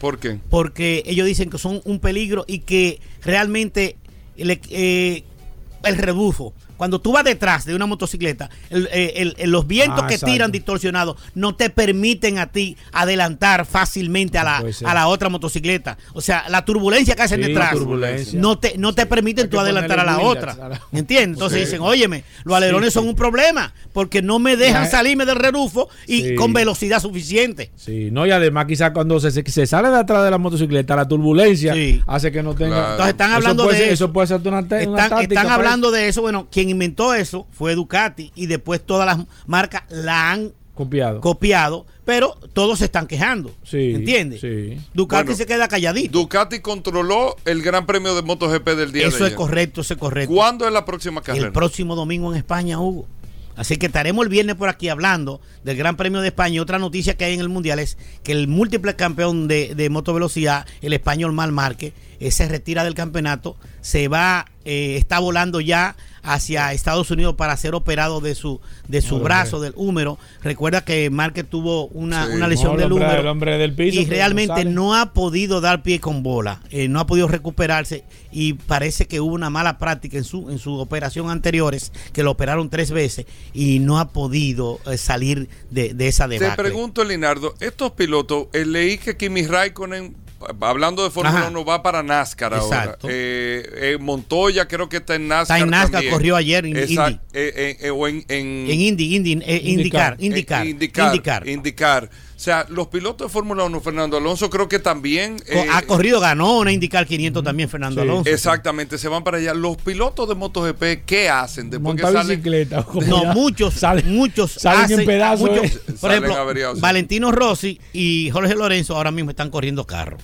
¿Por qué? porque ellos dicen que son un peligro y que realmente le- eh, el rebufo, cuando tú vas detrás de una motocicleta, el- eh, el- el- los vientos Ah, que exacto. tiran distorsionados no te permiten a ti adelantar fácilmente a la, a la otra motocicleta. O sea, la turbulencia que hacen Sí, detrás no te, no te permiten tú adelantar a la otra. Williams a la- ¿Entiendes? Entonces dicen, óyeme, los alerones son un problema porque no me dejan salirme del rebufo y con velocidad suficiente. Sí, no, y además quizás cuando se, se sale de atrás de la motocicleta, la turbulencia hace que no tenga... Claro. Entonces están Eso hablando puede de ser- eso. Eso puede ser una, una Están, para hablando de eso. Bueno, quien inventó eso fue Ducati y después todas las marcas la han eso. Copiado. copiado, pero todos se están quejando. Sí, ¿Entiendes? sí. Ducati Bueno, se queda calladito. Ducati controló el Gran Premio de MotoGP del día de Eso es correcto, eso es correcto. ¿Cuándo es la próxima carrera? El próximo domingo en España, Hugo. Así que estaremos el viernes por aquí hablando del Gran Premio de España. Y otra noticia que hay en el Mundial es que el múltiple campeón de, de motovelocidad, el español Mal Márquez, eh, se retira del campeonato, se va, eh, está volando ya hacia Estados Unidos para ser operado de su de su Hombre. brazo, del húmero. Recuerda que Márquez tuvo una, Sí. una lesión No, el del hombre- húmero el hombre del piso, y no realmente no ha podido dar pie con bola, eh, no ha podido recuperarse y parece que hubo una mala práctica en su en su operación anteriores, que lo operaron tres veces y no ha podido eh, salir de, de esa Te debacle. pregunto, Linardo, estos pilotos, eh, leí que Kimi Raikkonen, hablando de Fórmula Ajá. 1, va para NASCAR ahora. Eh, eh, Montoya creo que está en NASCAR. Está en NASCAR, también. corrió ayer en Exact- Indy. eh, eh, eh, o en, en- En Indy, Indy, eh, eh, indicar, indicar. indicar. O sea, los pilotos de Fórmula 1, Fernando Alonso, creo que también. Co- eh, ha corrido, ganó una indicar 500 también Fernando Sí. Alonso. Exactamente, se van para allá. Los pilotos de MotoGP, ¿qué hacen después Montar que salen? bicicleta. No, ya muchos, salen- muchos salen hacen- en pedazos. muchos- eh. por Salen ejemplo, averiados. Valentino Rossi y Jorge Lorenzo ahora mismo están corriendo carro.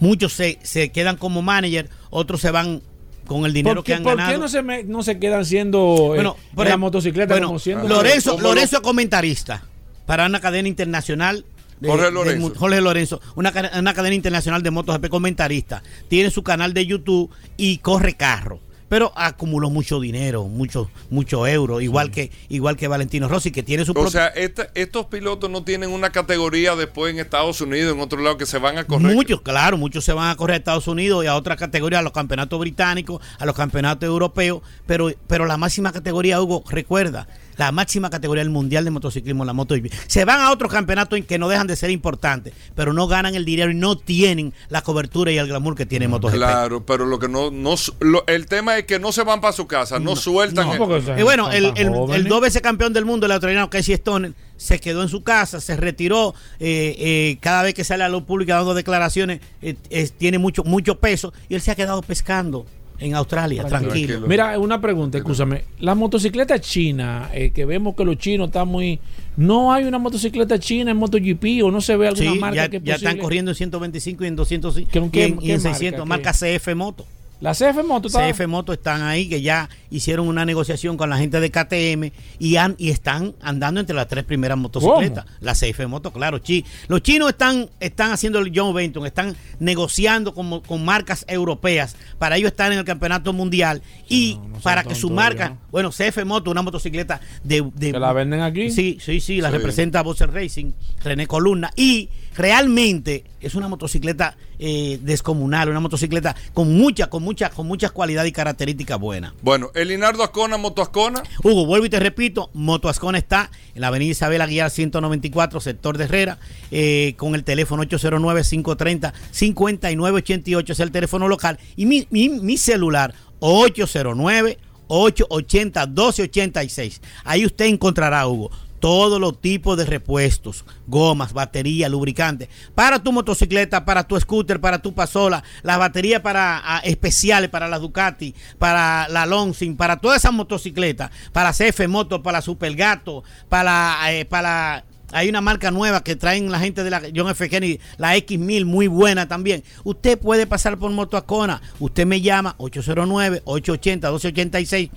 Muchos se, se quedan como manager, otros se van con el dinero ¿Por que han por ganado. qué no se, me- no se quedan siendo eh, Bueno, en por la motocicleta bueno, como siendo Lorenzo, Lorenzo lo- es comentarista para una cadena internacional. de- Jorge de Lorenzo. mu- Jorge Lorenzo, una, una cadena internacional de MotoGP comentarista. Tiene su canal de YouTube y corre carro. Pero acumuló mucho dinero, mucho, mucho euro, igual que, igual que Valentino Rossi, que tiene su O propio sea, esta- estos pilotos no tienen una categoría después en Estados Unidos, en otro lado, que se van a correr. Muchos, claro, muchos se van a correr a Estados Unidos y a otras categorías, a los campeonatos británicos, a los campeonatos europeos, pero, pero la máxima categoría, Hugo, recuerda, la máxima categoría del Mundial de Motociclismo, la MotoGP. Se van a otros campeonatos en que no dejan de ser importantes, pero no ganan el dinero y no tienen la cobertura y el glamour que tiene MotoGP. Claro, pero lo que no, no lo- el tema es que no se van para su casa, no, sueltan. no, el- Y bueno, el, el, dos veces campeón del mundo, el australiano Casey Stoner, se quedó en su casa, se retiró. eh, eh, cada vez que sale a la luz pública dando declaraciones, eh, tiene mucho, mucho peso y él se ha quedado pescando en Australia, Tranquilo. Mira, una pregunta, escúchame. La motocicleta china, eh, que vemos que los chinos están muy. ¿No hay una motocicleta china en MotoGP o no se ve alguna Sí, marca ya, que es ya están corriendo en 125 y en 205 ¿Qué- y qué- en, y qué en marca? 600. ¿Qué? Marca CF Moto. La CF Moto está. CF Moto están ahí que ya hicieron una negociación con la gente de KTM y, han, y están andando entre las tres primeras motocicletas. La CF Moto, claro. Chi, los chinos están, están haciendo el John Benton, están negociando con, con marcas europeas para ellos estar en el campeonato mundial y no para que su marca, bueno, CF Moto, una motocicleta de... de ¿Que la venden aquí? Sí, sí, sí, la Sí. representa Bosser Racing, René Columna y realmente es una motocicleta eh, descomunal, una motocicleta con mucha, con mucha, con muchas cualidades y características buenas. Bueno, el Linardo Ascona, Moto Ascona. Hugo, vuelvo y te repito, Moto Ascona está en la avenida Isabel Aguiar 194, sector de Herrera, eh, con el teléfono 809-530-5988, es el teléfono local, y mi, mi, mi celular 809 880 1286. Ahí usted encontrará, Hugo, todos los tipos de repuestos, gomas, batería, lubricante, para tu motocicleta, para tu scooter, para tu pasola, las baterías para ah, especiales para la Ducati, para la Lonsing, para todas esas motocicletas, para CF Moto, para la Super Gato, para, eh, para hay una marca nueva que traen la gente de la John F. Kennedy, la X1000, muy buena también. Usted puede pasar por Motoacona. Usted me llama 809-880-1286.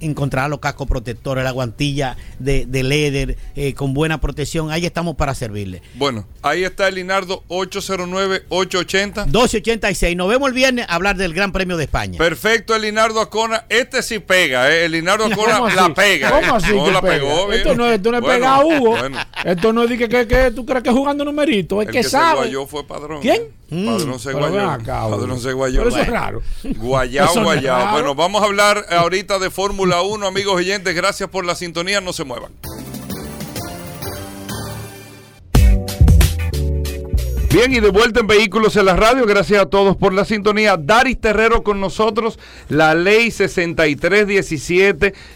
encontrará los cascos protectores, la guantilla de, de leather eh, con buena protección. Ahí estamos para servirle. Bueno, ahí está el Linardo 809-880. 1286. Nos vemos el viernes a hablar del Gran Premio de España. Perfecto, el Linardo Acona. Este sí pega, ¿eh? El Linardo Acona la pega. ¿Cómo ¿eh? así? No la pega? pegó. Esto no, esto no es Bueno, pegar a Hugo. bueno. Esto no es de que, que, que tú crees que es jugando numerito, es El que, se sabe. guayó fue padrón. ¿Quién? Padrón se Mm, pero ven guayó. acá. Padrón se guayó. Pero eso es raro. Guayao, Eso guayao. raro. Bueno, vamos a hablar ahorita de Fórmula 1, amigos oyentes. Gracias por la sintonía. No se muevan. Bien, y de vuelta en Vehículos en la Radio, gracias a todos por la sintonía. Daris Terrero con nosotros, la ley 6317.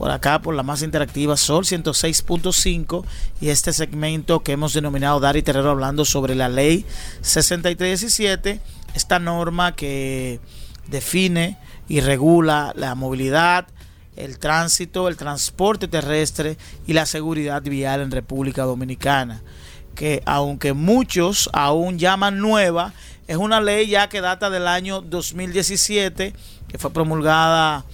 Por acá, por la más interactiva, Sol 106.5. Y este segmento que hemos denominado Dar y Terrero hablando sobre la ley 6317. Esta norma que define y regula la movilidad, el tránsito, el transporte terrestre y la seguridad vial en República Dominicana que aunque muchos aún llaman nueva, es una ley ya que data del año 2017, que fue promulgada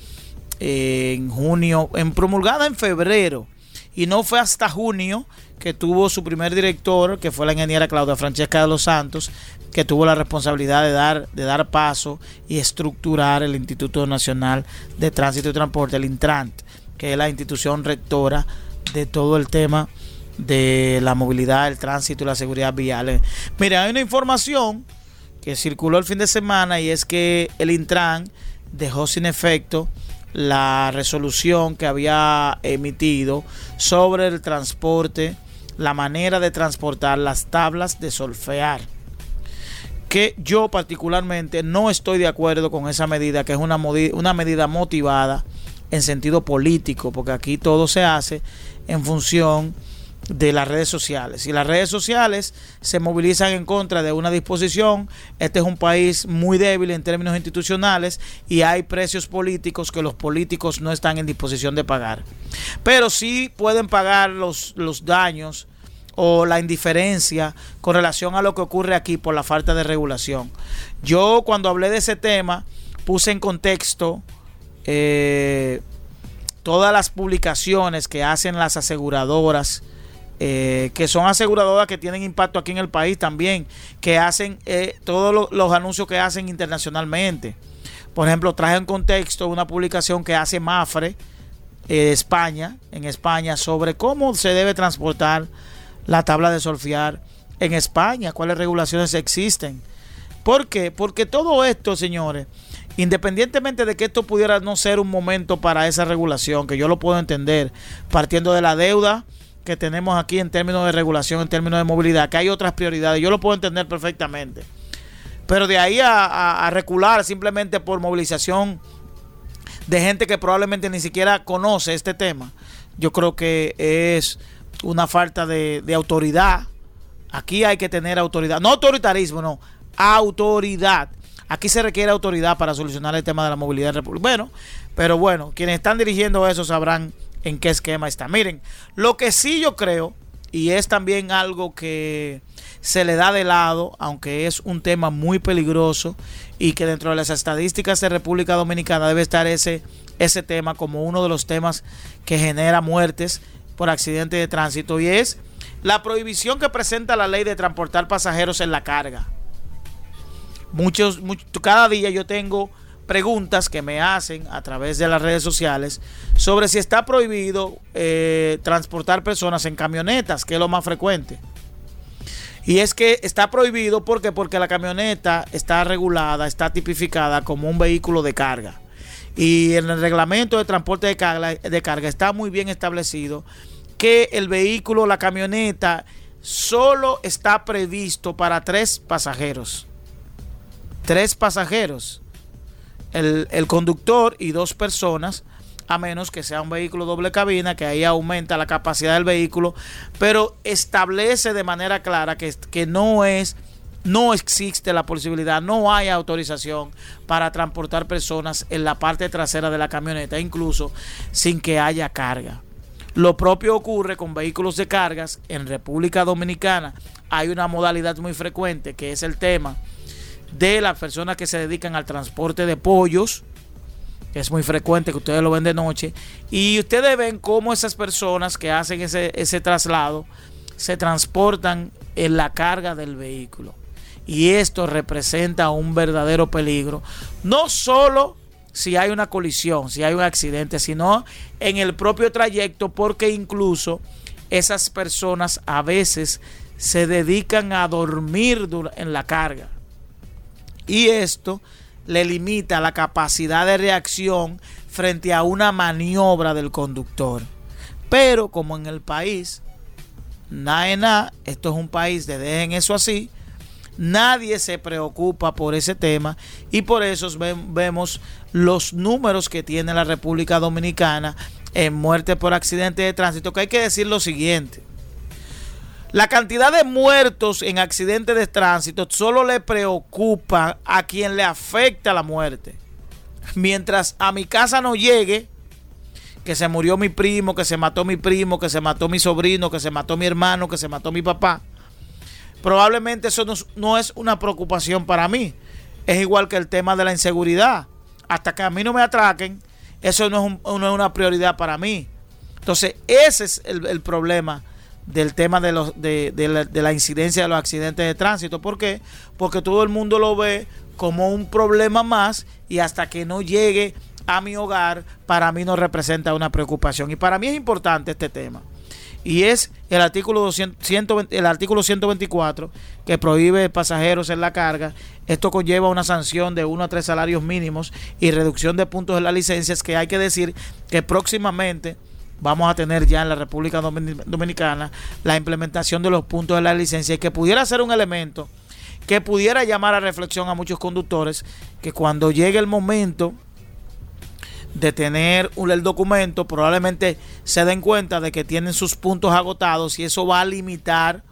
en junio, en promulgada en febrero, y no fue hasta junio que tuvo su primer director, que fue la ingeniera Claudia Francesca de los Santos, que tuvo la responsabilidad de dar, de dar paso y estructurar el Instituto Nacional de Tránsito y Transporte, el Intrant, que es la institución rectora de todo el tema de la movilidad, el tránsito y la seguridad vial. Mira, hay una información que circuló el fin de semana y es que el Intran dejó sin efecto la resolución que había emitido sobre el transporte, la manera de transportar las tablas de solfear. Que yo particularmente no estoy de acuerdo con esa medida, que es una, medida motivada en sentido político, porque aquí todo se hace en función de las redes sociales. Y las redes sociales se movilizan en contra de una disposición. Este es un país muy débil en términos institucionales y hay precios políticos que los políticos no están en disposición de pagar. Pero sí pueden pagar los, los daños o la indiferencia con relación a lo que ocurre aquí por la falta de regulación. Yo cuando hablé de ese tema puse en contexto eh, todas las publicaciones que hacen las aseguradoras, eh, que son aseguradoras que tienen impacto aquí en el país también, que hacen eh, todos lo- los anuncios que hacen internacionalmente. Por ejemplo, traje en contexto una publicación que hace Mafre, eh, España, en España, sobre cómo se debe transportar la tabla de solfiar en España, cuáles regulaciones existen. ¿Por qué? Porque todo esto, señores, independientemente de que esto pudiera no ser un momento para esa regulación, que yo lo puedo entender, partiendo de la deuda que tenemos aquí en términos de regulación, en términos de movilidad, que hay otras prioridades, yo lo puedo entender perfectamente. Pero de ahí a, a- recular simplemente por movilización de gente que probablemente ni siquiera conoce este tema, yo creo que es una falta de, de autoridad. Aquí hay que tener autoridad, no autoritarismo, no, autoridad. Aquí se requiere autoridad para solucionar el tema de la movilidad en República. Bueno, pero bueno, quienes están dirigiendo eso sabrán en qué esquema está. Miren, lo que sí yo creo, y es también algo que se le da de lado, aunque es un tema muy peligroso y que dentro de las estadísticas de República Dominicana debe estar ese, ese tema como uno de los temas que genera muertes por accidente de tránsito y es la prohibición que presenta la ley de transportar pasajeros en la carga. Muchos, cada día yo tengo preguntas que me hacen a través de las redes sociales sobre si está prohibido eh, transportar personas en camionetas, que es lo más frecuente. Y es que está prohibido porque porque la camioneta está regulada, está tipificada como un vehículo de carga. Y en el reglamento de transporte de carga, de carga está muy bien establecido que el vehículo, la camioneta, solo está previsto para tres pasajeros. Tres pasajeros. El, conductor y dos personas a menos que sea un vehículo doble cabina, que ahí aumenta la capacidad del vehículo, pero establece de manera clara que, que no es no existe la posibilidad, no hay autorización para transportar personas en la parte trasera de la camioneta, incluso sin que haya carga. Lo propio ocurre con vehículos de cargas. En República Dominicana hay una modalidad muy frecuente que es el tema de las personas que se dedican al transporte de pollos, es muy frecuente que ustedes lo ven de noche, y ustedes ven cómo esas personas que hacen ese, ese traslado se transportan en la carga del vehículo. Y esto representa un verdadero peligro, no solo si hay una colisión, si hay un accidente, sino en el propio trayecto, porque incluso esas personas a veces se dedican a dormir en la carga. Y esto le limita la capacidad de reacción frente a una maniobra del conductor. Pero como en el país, nada nada, esto es un país de dejen eso así, nadie se preocupa por ese tema y por eso vemos los números que tiene la República Dominicana en muerte por accidente de tránsito, que hay que decir lo siguiente. La cantidad de muertos en accidentes de tránsito solo le preocupa a quien le afecta la muerte. Mientras a mi casa no llegue, que se murió mi primo, que se mató mi primo, que se mató mi sobrino, que se mató mi hermano, que se mató mi papá, probablemente eso no, es una preocupación para mí. Es igual que el tema de la inseguridad. Hasta que a mí no me atraquen, eso no es, una prioridad para mí. Entonces, ese es el problema del tema de, los, de, la, incidencia de los accidentes de tránsito. ¿Por qué? Porque todo el mundo lo ve como un problema más y hasta que no llegue a mi hogar, para mí no representa una preocupación. Y para mí es importante este tema. Y es el artículo, 200, el artículo 124 que prohíbe pasajeros en la carga. Esto conlleva una sanción de 1 a 3 salarios mínimos y reducción de puntos de las licencias que hay que decir que próximamente vamos a tener ya en la República Dominicana la implementación de los puntos de la licencia y que pudiera ser un elemento que pudiera llamar a reflexión a muchos conductores que cuando llegue el momento de tener el documento probablemente se den cuenta de que tienen sus puntos agotados y eso va a limitar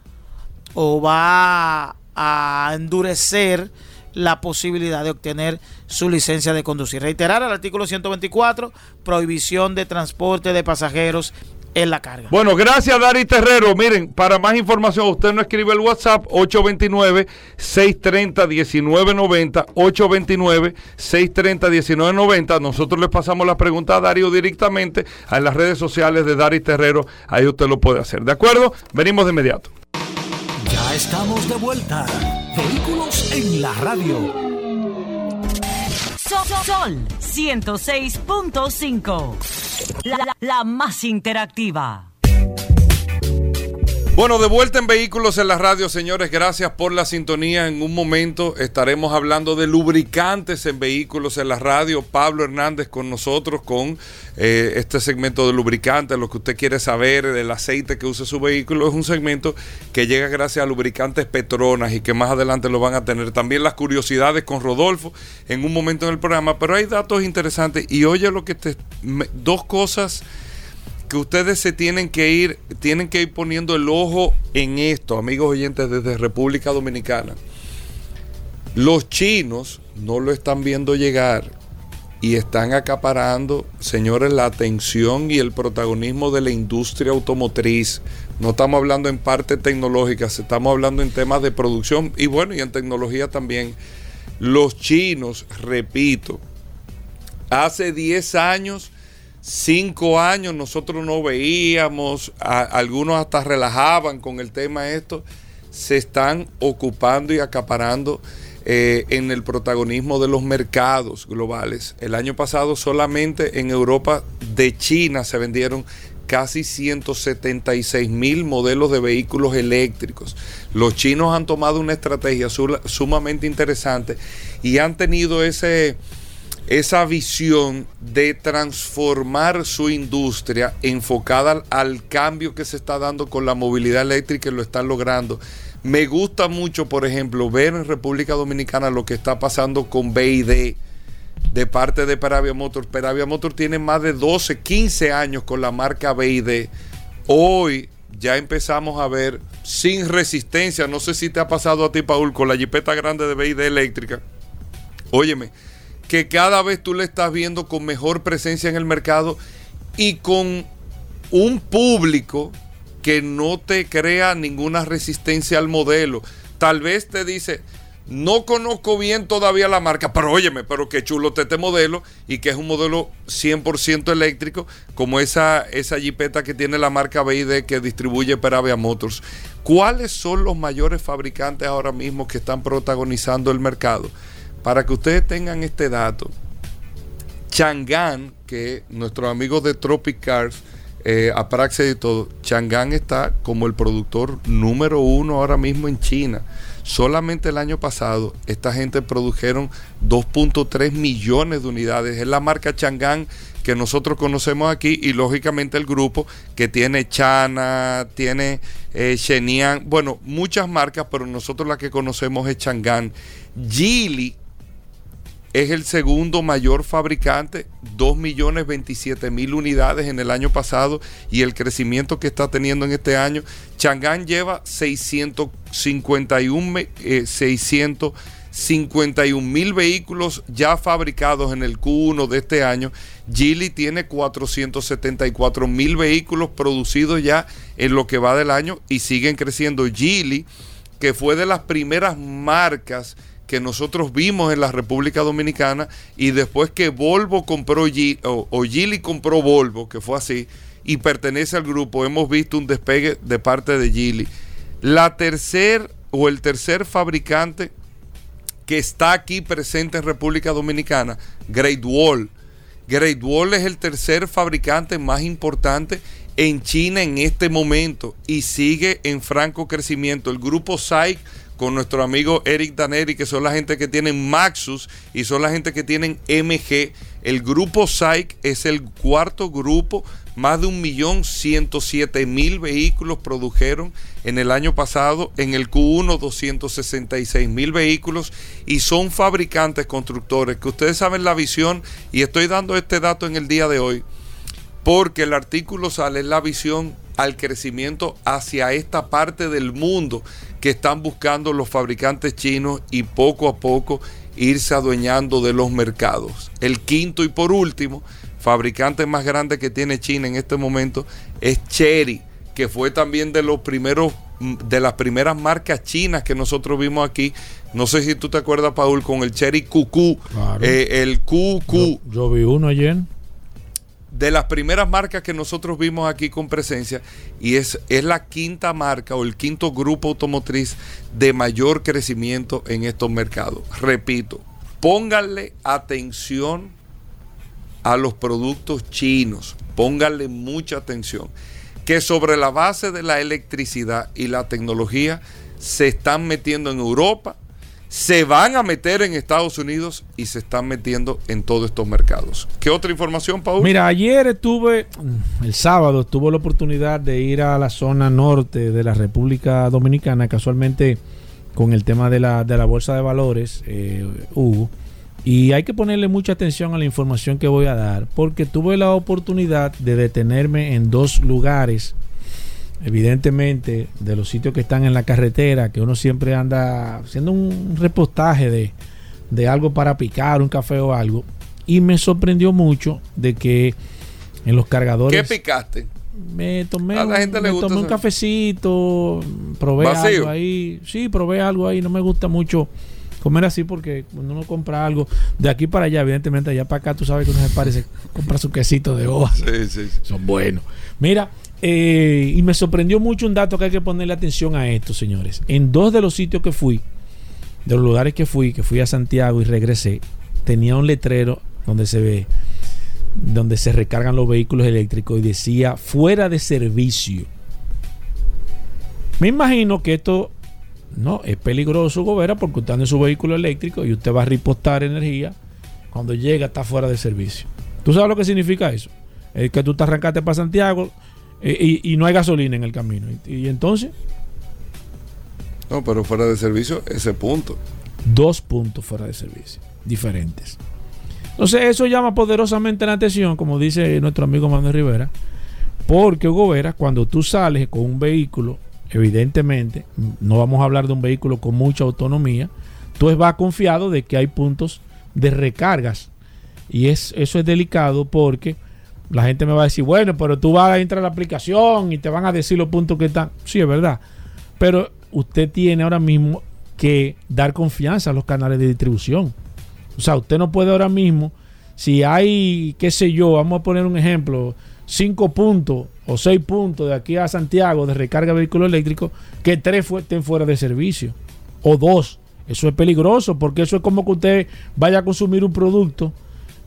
o va a endurecer la posibilidad de obtener su licencia de conducir. Reiterar el artículo 124, prohibición de transporte de pasajeros en la carga. Bueno, gracias Dari Terrero. Miren, para más información, usted no escribe el WhatsApp 829-630-1990, 829-630-1990. Nosotros le pasamos la pregunta a Darío directamente a las redes sociales de Dari Terrero. Ahí usted lo puede hacer. ¿De acuerdo? Venimos de inmediato. Estamos de vuelta. Vehículos en la radio. Sol, 106.5. la más interactiva. Bueno, de vuelta en Vehículos en la Radio, señores. Gracias por la sintonía. En un momento estaremos hablando de lubricantes en Vehículos en la Radio. Pablo Hernández con nosotros con eh, este segmento de lubricantes, lo que usted quiere saber del aceite que usa su vehículo. Es un segmento que llega gracias a lubricantes Petronas y que más adelante lo van a tener. También las curiosidades con Rodolfo en un momento en el programa. Pero hay datos interesantes y oye lo que te... dos cosas que ustedes se tienen que ir, tienen que ir poniendo el ojo en esto, amigos oyentes desde República Dominicana. Los chinos no lo están viendo llegar y están acaparando, señores, la atención y el protagonismo de la industria automotriz. No estamos hablando en parte tecnológica, estamos hablando en temas de producción y bueno, y en tecnología también. Los chinos, repito, hace 10 años, 5 años, nosotros no veíamos, algunos hasta relajaban con el tema esto, se están ocupando y acaparando eh, en el protagonismo de los mercados globales. El año pasado solamente en Europa de China se vendieron casi 176 mil modelos de vehículos eléctricos. Los chinos han tomado una estrategia su- sumamente interesante y han tenido ese, esa visión de transformar su industria enfocada al, cambio que se está dando con la movilidad eléctrica y lo están logrando. Me gusta mucho, por ejemplo, ver en República Dominicana lo que está pasando con BID de parte de Peravia Motors. Peravia Motors tiene más de 12, 15 años con la marca BID. Hoy ya empezamos a ver sin resistencia, no sé si te ha pasado a ti, Paul, con la jipeta grande de BID eléctrica. Óyeme, que cada vez tú le estás viendo con mejor presencia en el mercado y con un público que no te crea ninguna resistencia al modelo. Tal vez te dice, no conozco bien todavía la marca, pero óyeme, pero qué chulo este modelo y que es un modelo 100% eléctrico, como esa, esa jipeta que tiene la marca BID que distribuye Peravia Motors. ¿Cuáles son los mayores fabricantes ahora mismo que están protagonizando el mercado? Para que ustedes tengan este dato, Chang'an, que nuestros amigos de Tropic Cars, eh, Apraxia y todo, Chang'an está como el productor número uno ahora mismo en China. Solamente el año pasado, esta gente produjeron 2.3 millones de unidades. Es la marca Chang'an que nosotros conocemos aquí y lógicamente el grupo que tiene Chana, tiene eh, bueno, muchas marcas, pero nosotros la que conocemos es Chang'an. Geely es el segundo mayor fabricante, 2.027.000 unidades en el año pasado y el crecimiento que está teniendo en este año. Chang'an lleva 651 me- eh, 651 mil vehículos ya fabricados en el Q1 de este año. Geely tiene 474 mil vehículos producidos ya en lo que va del año y siguen creciendo. Geely, que fue de las primeras marcas que nosotros vimos en la República Dominicana y después que Volvo compró o, Geely compró Volvo, que fue así, y pertenece al grupo, hemos visto un despegue de parte de Geely. La tercer o el tercer fabricante que está aquí presente en República Dominicana, Great Wall. Great Wall es el tercer fabricante más importante en China en este momento y sigue en franco crecimiento. El grupo SAIC con nuestro amigo Eric Daneri, que son la gente que tienen Maxus y son la gente que tienen MG. El grupo SAIC es el cuarto grupo, más de un millón ciento siete mil vehículos produjeron en el año pasado, en el Q1 266 mil vehículos. Y son fabricantes, constructores, que ustedes saben la visión. Y estoy dando este dato en el día de hoy porque el artículo sale en la visión al crecimiento hacia esta parte del mundo que están buscando los fabricantes chinos y poco a poco irse adueñando de los mercados. El quinto y por último, fabricante más grande que tiene China en este momento es Cherry, que fue también de los primeros de las primeras marcas chinas que nosotros vimos aquí. No sé si tú te acuerdas, Paul, con el Cherry QQ, Claro. eh, el QQ Yo, yo vi uno ayer. De las primeras marcas que nosotros vimos aquí con presencia y es, es la quinta marca o el quinto grupo automotriz de mayor crecimiento en estos mercados. Repito, pónganle atención a los productos chinos, pónganle mucha atención, que sobre la base de la electricidad y la tecnología se están metiendo en Europa, se van a meter en Estados Unidos y se están metiendo en todos estos mercados. ¿Qué otra información, Paul? Mira, ayer estuve, el sábado, tuve la oportunidad de ir a la zona norte de la República Dominicana, casualmente con el tema de la, de la bolsa de valores, eh, Hugo. Y hay que ponerle mucha atención a la información que voy a dar, porque tuve la oportunidad de detenerme en dos lugares, evidentemente, de los sitios que están en la carretera, que uno siempre anda haciendo un repostaje de, de algo para picar, un café o algo. Y me sorprendió mucho de que en los cargadores ¿Qué picaste? me tomé, A la un, gente le me gusta tomé un cafecito, probé ¿Vacío? algo ahí. Sí, probé algo ahí. No me gusta mucho Comer así porque cuando uno compra algo de aquí para allá, evidentemente allá para acá, tú sabes que uno se parece, compra su quesito de hoja. Sí, sí, sí. Son buenos. Mira, eh, y me sorprendió mucho un dato que hay que ponerle atención a esto, señores. En dos de los sitios que fui, de los lugares que fui, que fui a Santiago y regresé, tenía un letrero donde se ve, donde se recargan los vehículos eléctricos y decía fuera de servicio. Me imagino que esto no es peligroso, Gobera, porque usted anda en su vehículo eléctrico y usted va a repostar energía. Cuando llega, está fuera de servicio. ¿Tú sabes lo que significa eso? Es que tú te arrancaste para Santiago y, y no hay gasolina en el camino. Y, y entonces, No, pero fuera de servicio, ese punto. dos puntos fuera de servicio, diferentes. Entonces, eso llama poderosamente la atención, como dice nuestro amigo Manuel Rivera, porque Hugo Vera, cuando tú sales con un vehículo, evidentemente, no vamos a hablar de un vehículo con mucha autonomía, tú vas confiado de que hay puntos de recargas. Y es, eso es delicado porque la gente me va a decir, bueno, pero tú vas a entrar a la aplicación y te van a decir los puntos que están. Sí, es verdad. Pero usted tiene ahora mismo que dar confianza a los canales de distribución. O sea, usted no puede ahora mismo, si hay, qué sé yo, vamos a poner un ejemplo, cinco puntos o seis puntos de aquí a Santiago de recarga de vehículos eléctricos, que tres estén fuera de servicio. O dos. Eso es peligroso porque eso es como que usted vaya a consumir un producto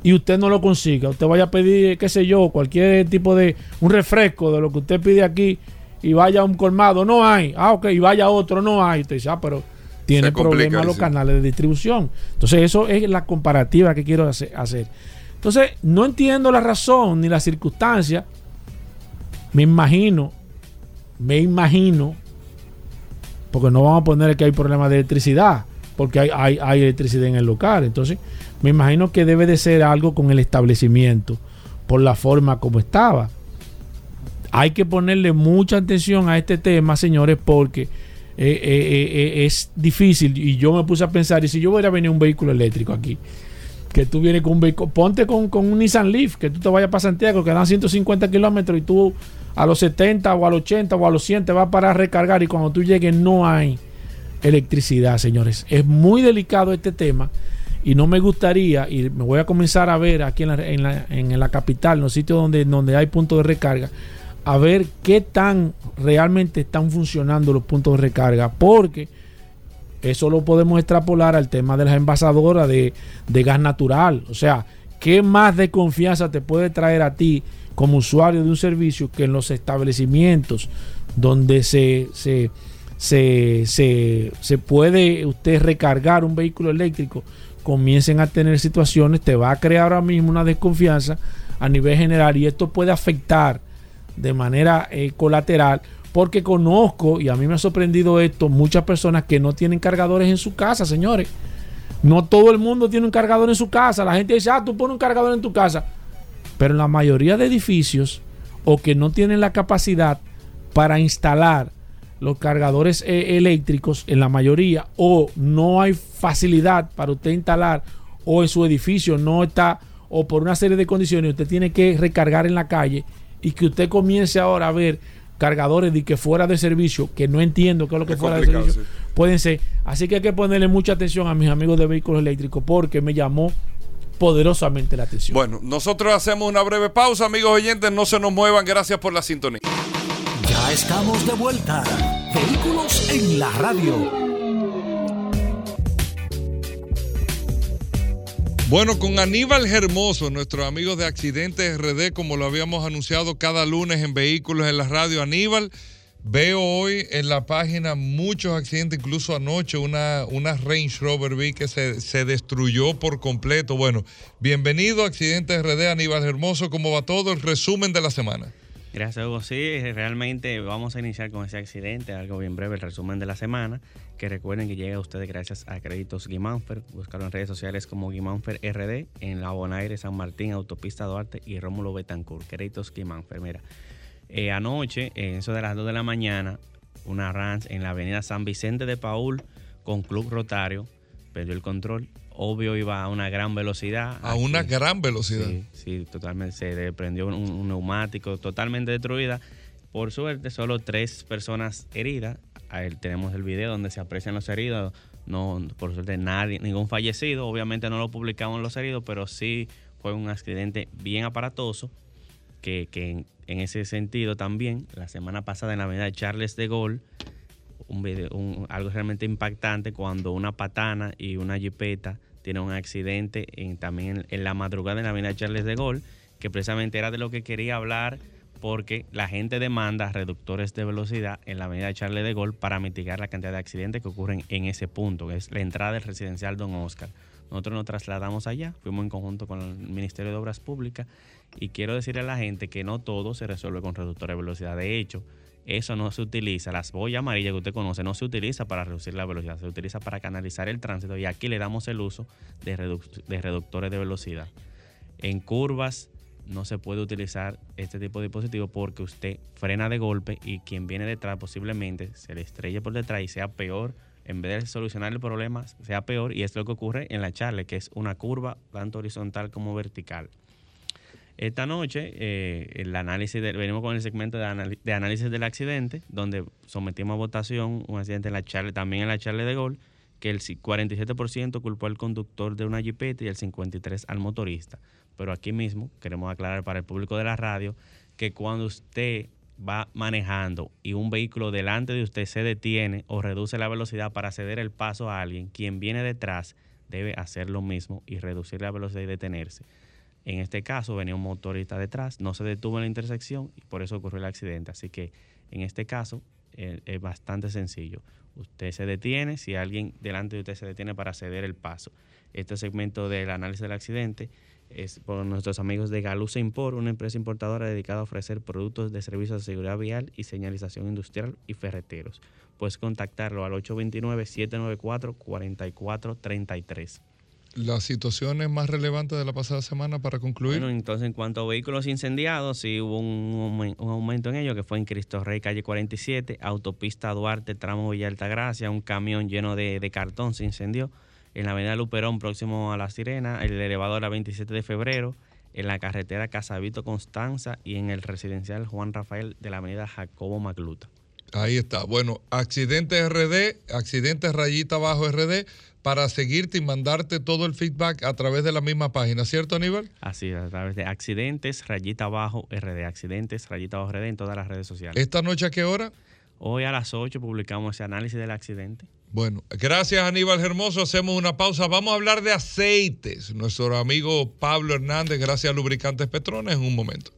y usted no lo consiga. Usted vaya a pedir, qué sé yo, cualquier tipo de un refresco de lo que usted pide aquí y vaya a un colmado, no hay. Ah, ok, y vaya a otro, no hay. Usted dice, ah, pero tiene problemas los canales de distribución. Entonces, eso es la comparativa que quiero hace- hacer. Entonces, no entiendo la razón ni la circunstancia. Me imagino, me imagino, porque no vamos a poner que hay problemas de electricidad, porque hay, hay, hay electricidad en el local. Entonces, me imagino que debe de ser algo con el establecimiento, por la forma como estaba. Hay que ponerle mucha atención a este tema, señores, porque eh, eh, eh, es difícil. Y yo me puse a pensar, y si yo hubiera venido un vehículo eléctrico aquí, que tú vienes con un vehículo, ponte con, con un Nissan Leaf, que tú te vayas para Santiago, que dan 150 kilómetros y tú a los 70 o a los 80 o a los 100 te vas para recargar y cuando tú llegues no hay electricidad, señores. Es muy delicado este tema y no me gustaría, y me voy a comenzar a ver aquí en la, en la, en la capital, en los sitios donde, donde hay puntos de recarga, a ver qué tan realmente están funcionando los puntos de recarga, porque eso lo podemos extrapolar al tema de las envasadoras de, de gas natural. O sea, ¿qué más de confianza te puede traer a ti como usuario de un servicio que en los establecimientos donde se, se, se, se, se puede usted recargar un vehículo eléctrico comiencen a tener situaciones, te va a crear ahora mismo una desconfianza a nivel general y esto puede afectar de manera eh, colateral porque conozco, y a mí me ha sorprendido esto, muchas personas que no tienen cargadores en su casa, señores. No todo el mundo tiene un cargador en su casa. La gente dice, ah, tú pones un cargador en tu casa. Pero en la mayoría de edificios, o que no tienen la capacidad para instalar los cargadores eh, eléctricos, en la mayoría, o no hay facilidad para usted instalar, o en su edificio no está, o por una serie de condiciones, usted tiene que recargar en la calle, y que usted comience ahora a ver cargadores de que fuera de servicio, que no entiendo qué es lo que Es fuera de servicio, sí. pueden ser. Así que hay que ponerle mucha atención a mis amigos de vehículos eléctricos porque me llamó poderosamente la atención. Bueno, nosotros hacemos una breve pausa, amigos oyentes, no se nos muevan, gracias por la sintonía. Estamos de vuelta. Vehículos en la radio. Bueno, con Aníbal Hermoso, nuestro amigo de Accidentes RD, como lo habíamos anunciado cada lunes en Vehículos en la Radio. Aníbal, veo hoy en la página muchos accidentes, incluso anoche una, una Range Rover vi que se, se destruyó por completo. Bueno, bienvenido a Accidentes RD, Aníbal Hermoso. ¿Cómo va todo? El resumen de la semana. Gracias, Hugo. Sí, realmente vamos a iniciar con ese accidente, algo bien breve, el resumen de la semana. Que recuerden que llega a ustedes gracias a Créditos Guimánfer. Búscalo en redes sociales como Guimánfer RD, en La Bonaire, San Martín, Autopista Duarte y Rómulo Betancourt. Créditos Guimánfer. Mira, eh, anoche, en eso de las 2 de la mañana, una Rans en la avenida San Vicente de Paul con Club Rotario perdió el control. Obvio, iba a una gran velocidad. A una gran velocidad. Sí, sí, totalmente. Se le prendió un, un neumático totalmente destruida. Por suerte, solo tres personas heridas. Ahí tenemos el video donde se aprecian los heridos, No, por suerte, nadie, ningún fallecido. Obviamente no lo publicamos los heridos, pero sí fue un accidente bien aparatoso. Que, que en, en ese sentido también, la semana pasada en la avenida Charles de Gaulle, un video- un- algo realmente impactante cuando una patana y una jipeta tienen un accidente en, también en, en la madrugada en la avenida Charles de Gaulle, que precisamente era de lo que quería hablar porque la gente demanda reductores de velocidad en la avenida Charles de Gaulle para mitigar la cantidad de accidentes que ocurren en ese punto, que es la entrada del residencial Don Oscar. Nosotros nos trasladamos allá, fuimos en conjunto con el Ministerio de Obras Públicas y quiero decirle a la gente que no todo se resuelve con reductores de velocidad. De hecho, eso no se utiliza, las boyas amarillas que usted conoce, no se utiliza para reducir la velocidad, se utiliza para canalizar el tránsito y aquí le damos el uso de, de reductores de velocidad. En curvas no se puede utilizar este tipo de dispositivo porque usted frena de golpe y quien viene detrás posiblemente se le estrelle por detrás y sea peor, en vez de solucionar el problema, sea peor y es lo que ocurre en la charla, que es una curva tanto horizontal como vertical. Esta noche, eh, el análisis de- venimos con el segmento de, análisis del accidente, donde sometimos a votación un accidente en la charla, también en la charla de gol, que el ci- 47% culpó al conductor de una jipeta y el 53% al motorista. Pero aquí mismo queremos aclarar para el público de la radio que cuando usted va manejando y un vehículo delante de usted se detiene o reduce la velocidad para ceder el paso a alguien, quien viene detrás debe hacer lo mismo y reducir la velocidad y detenerse. En este caso venía un motorista detrás, no se detuvo en la intersección y por eso ocurrió el accidente. Así que en este caso eh, es bastante sencillo. Usted se detiene, si alguien delante de usted se detiene para ceder el paso. Este segmento del análisis del accidente es por nuestros amigos de Galusa Import, una empresa importadora dedicada a ofrecer productos de servicios de seguridad vial y señalización industrial y ferreteros. Puedes contactarlo al 829-794-4433. Las situaciones más relevantes de la pasada semana para concluir. Bueno, entonces en cuanto a vehículos incendiados, sí hubo un, un aumento en ello, que fue en Cristo Rey, calle 47, autopista Duarte, tramo Villa Altagracia, un camión lleno de, de cartón se incendió. En la avenida Luperón, próximo a La Sirena, el elevador a 27 de febrero, en la carretera Casavito Constanza y en el residencial Juan Rafael de la avenida Jacobo Magluta. Ahí está. Bueno, accidentes RD, accidentes rayita bajo RD, para seguirte y mandarte todo el feedback a través de la misma página, ¿cierto, Aníbal? Así, a través de accidentes, rayita abajo RD, accidentes, rayita abajo RD en todas las redes sociales. ¿Esta noche a qué hora? Hoy a las 8 publicamos ese análisis del accidente. Bueno, gracias Aníbal Hermoso. Hacemos una pausa. Vamos a hablar de aceites. Nuestro amigo Pablo Hernández, gracias a Lubricantes Petrones, en un momento.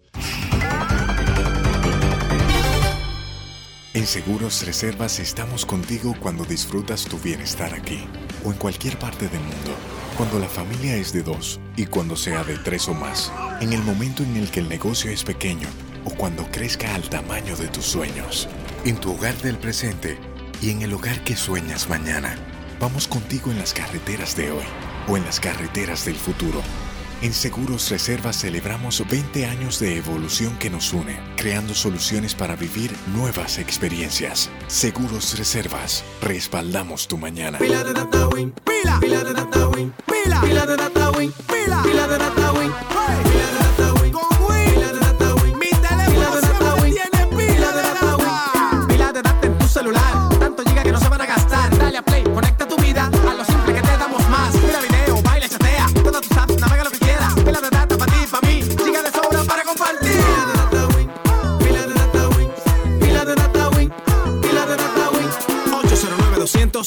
En Seguros Reservas estamos contigo cuando disfrutas tu bienestar aquí o en cualquier parte del mundo. Cuando la familia es de dos y cuando sea de tres o más. En el momento en el que el negocio es pequeño o cuando crezca al tamaño de tus sueños. En tu hogar del presente y en el hogar que sueñas mañana. Vamos contigo en las carreteras de hoy o en las carreteras del futuro. En Seguros Reservas celebramos 20 años de evolución que nos une, creando soluciones para vivir nuevas experiencias. Seguros Reservas, respaldamos tu mañana. Pila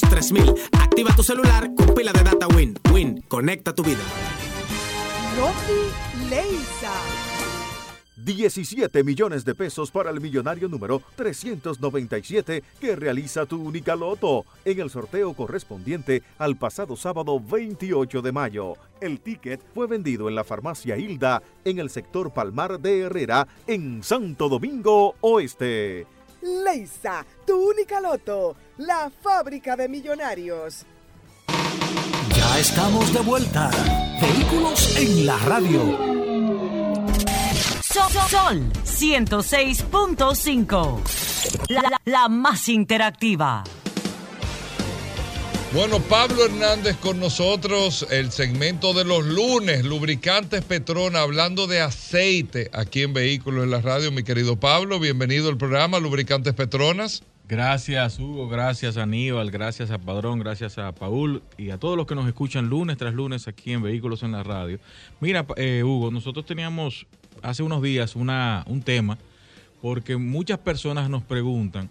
3000 Activa tu celular con pila de data Win. Win, conecta tu vida. Rocky Leisa. 17 millones de pesos para el millonario número 397 que realiza tu única loto en el sorteo correspondiente al pasado sábado 28 de mayo. El ticket fue vendido en la farmacia Hilda en el sector Palmar de Herrera en Santo Domingo Oeste. Leisa, tu única loto. La fábrica de millonarios. Ya estamos de vuelta. Vehículos en la radio. Sol, Sol 106.5. La, la- la más interactiva. Bueno, Pablo Hernández con nosotros, el segmento de los lunes, lubricantes Petrona, hablando de aceite aquí en Vehículos en la Radio. Mi querido Pablo, bienvenido al programa Lubricantes Petronas. Gracias Hugo, gracias Aníbal, gracias a Padrón, gracias a Paul y a todos los que nos escuchan lunes tras lunes aquí en Vehículos en la Radio. Mira, eh, Hugo, nosotros teníamos hace unos días una, un tema porque muchas personas nos preguntan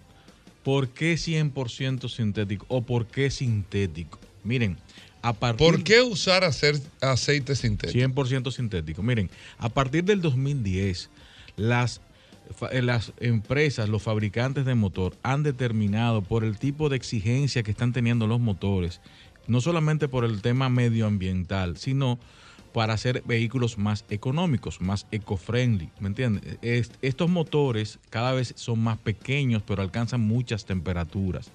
por qué 100% sintético o por qué sintético. Miren, a partir... ¿Por qué usar hacer aceite sintético? 100% sintético. Miren, a partir del 2010, las, eh, las empresas, los fabricantes de motor han determinado por el tipo de exigencia que están teniendo los motores, no solamente por el tema medioambiental, sino para hacer vehículos más económicos, más eco-friendly, ¿me entiendes? Es- estos motores cada vez son más pequeños, pero alcanzan muchas temperaturas.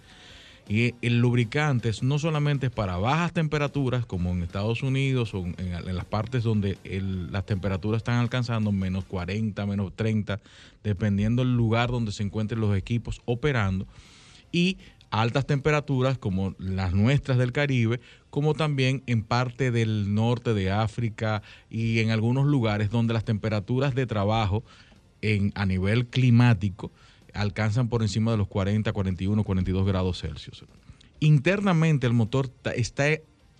Y el lubricante no solamente para bajas temperaturas, como en Estados Unidos o en, las partes donde las temperaturas están alcanzando menos 40, menos 30, dependiendo del lugar donde se encuentren los equipos operando, y altas temperaturas como las nuestras del Caribe, como también en parte del norte de África y en algunos lugares donde las temperaturas de trabajo en, a nivel climático alcanzan por encima de los 40, 41, 42 grados Celsius. Internamente el motor está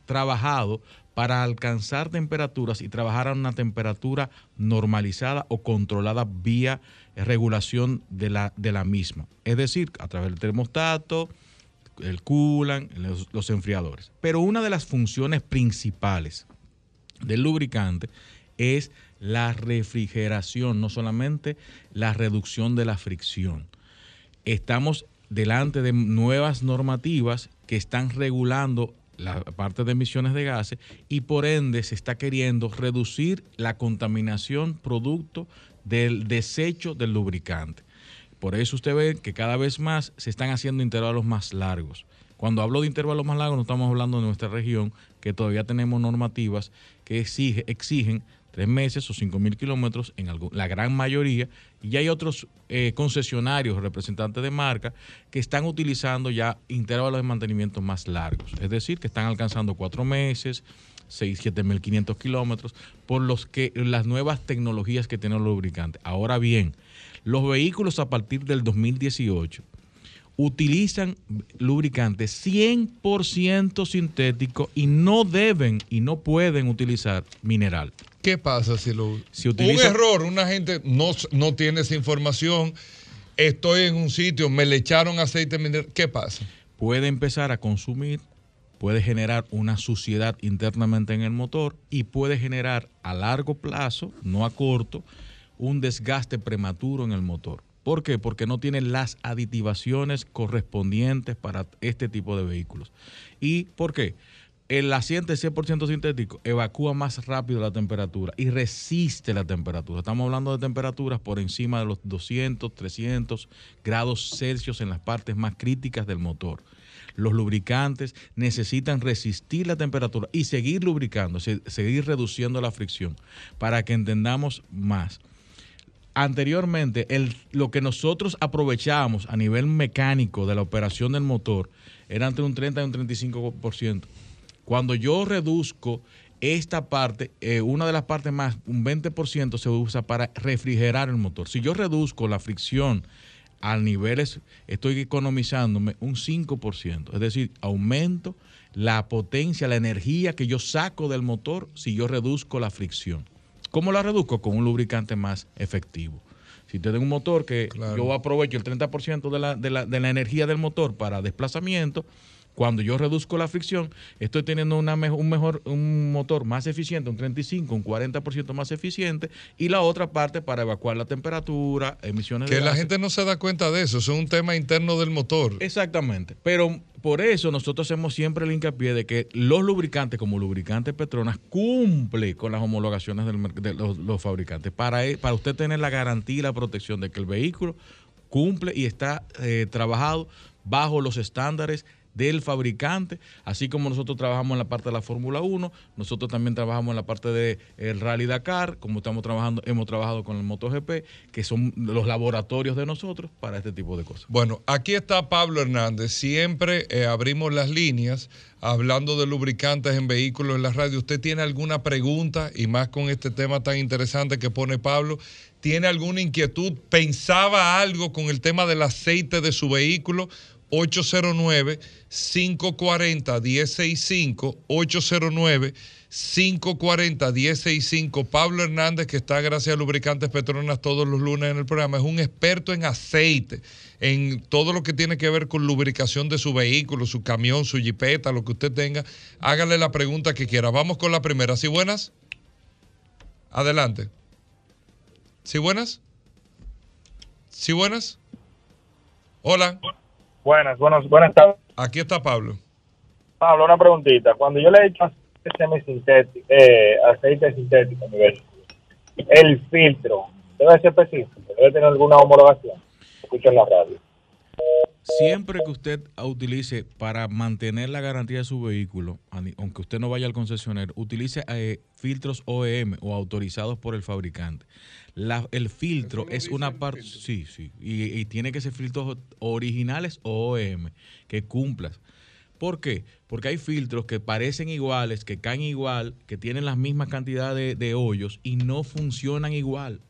trabajado para alcanzar temperaturas y trabajar a una temperatura normalizada o controlada vía regulación de la, de la misma. Es decir, a través del termostato, el coolant, los, los enfriadores. Pero una de las funciones principales del lubricante es la refrigeración, no solamente la reducción de la fricción. Estamos delante de nuevas normativas que están regulando la parte de emisiones de gases y por ende se está queriendo reducir la contaminación producto del desecho del lubricante. Por eso usted ve que cada vez más se están haciendo intervalos más largos. Cuando hablo de intervalos más largos, no estamos hablando de nuestra región, que todavía tenemos normativas que exige- exigen tres meses o cinco mil kilómetros en algo- la gran mayoría. Y hay otros eh, concesionarios, representantes de marca, que están utilizando ya intervalos de mantenimiento más largos. Es decir, que están alcanzando cuatro meses, 6, 7.500 kilómetros, por los que las nuevas tecnologías que tienen los lubricantes. Ahora bien, los vehículos a partir del 2018 utilizan lubricantes 100% sintéticos y no deben y no pueden utilizar mineral. ¿Qué pasa si lo Si Un utilizan- error, una gente no, no tiene esa información. Estoy en un sitio, me le echaron aceite mineral. ¿Qué pasa? puede empezar a consumir, puede generar una suciedad internamente en el motor y puede generar a largo plazo, no a corto, un desgaste prematuro en el motor. ¿Por qué? Porque no tiene las aditivaciones correspondientes para este tipo de vehículos. ¿Y por qué? El asiento 100% sintético evacúa más rápido la temperatura y resiste la temperatura. Estamos hablando de temperaturas por encima de los 200, 300 grados Celsius en las partes más críticas del motor. Los lubricantes necesitan resistir la temperatura y seguir lubricando, se- seguir reduciendo la fricción para que entendamos más anteriormente, el, lo que nosotros aprovechábamos a nivel mecánico de la operación del motor era entre un 30 y un 35%. Cuando yo reduzco esta parte, eh, una de las partes más, un 20% se usa para refrigerar el motor. Si yo reduzco la fricción a niveles, estoy economizándome un 5%. Es decir, aumento la potencia, la energía que yo saco del motor si yo reduzco la fricción. ¿Cómo la reduzco? Con un lubricante más efectivo. Si usted tiene un motor que yo aprovecho el 30% de la, de, la, de la energía del motor para desplazamiento, cuando yo reduzco la fricción, estoy teniendo una un mejor un motor más eficiente, un 35, un 40% más eficiente, y la otra parte para evacuar la temperatura, emisiones Que de la gases. gente no se da cuenta de eso. Eso es un tema interno del motor. Exactamente. Pero por eso nosotros hacemos siempre el hincapié de que los lubricantes, como lubricante Petronas, cumple con las homologaciones del de los, los fabricantes. Para, e- para usted tener la garantía y la protección de que el vehículo cumple y está eh, trabajado bajo los estándares del fabricante, así como nosotros trabajamos en la parte de la Fórmula 1, nosotros también trabajamos en la parte del el Rally Dakar, como estamos trabajando, hemos trabajado con el MotoGP, que son los laboratorios de nosotros para este tipo de cosas. Bueno, aquí está Pablo Hernández. Siempre eh, abrimos las líneas hablando de lubricantes en vehículos en la radio. ¿Usted tiene alguna pregunta y más con este tema tan interesante que pone Pablo? ¿Tiene alguna inquietud? ¿Pensaba algo con el tema del aceite de su vehículo? 809-540-1065, 809-540-1065. Pablo Hernández, que está gracias a Lubricantes Petronas todos los lunes en el programa, es un experto en aceite, en todo lo que tiene que ver con lubricación de su vehículo, su camión, su jipeta, lo que usted tenga. Hágale la pregunta que quiera. Vamos con la primera. ¿Sí buenas? Adelante. ¿Sí buenas? ¿Sí buenas? Hola. Buenas, buenas, buenas tardes. Aquí está Pablo. Pablo, una preguntita. Cuando yo le he hecho aceite semisintético, eh, aceite sintético vehículo, el filtro debe ser específico, debe tener alguna homologación. Escucho en la radio. Siempre que usted utilice para mantener la garantía de su vehículo, aunque usted no vaya al concesionario, utilice eh, filtros OEM o autorizados por el fabricante. La- el filtro es una parte, sí, sí, y, y tiene que ser filtros originales o OEM que cumplas. ¿Por qué? Porque hay filtros que parecen iguales, que caen igual, que tienen las mismas cantidades de, de hoyos y no funcionan igual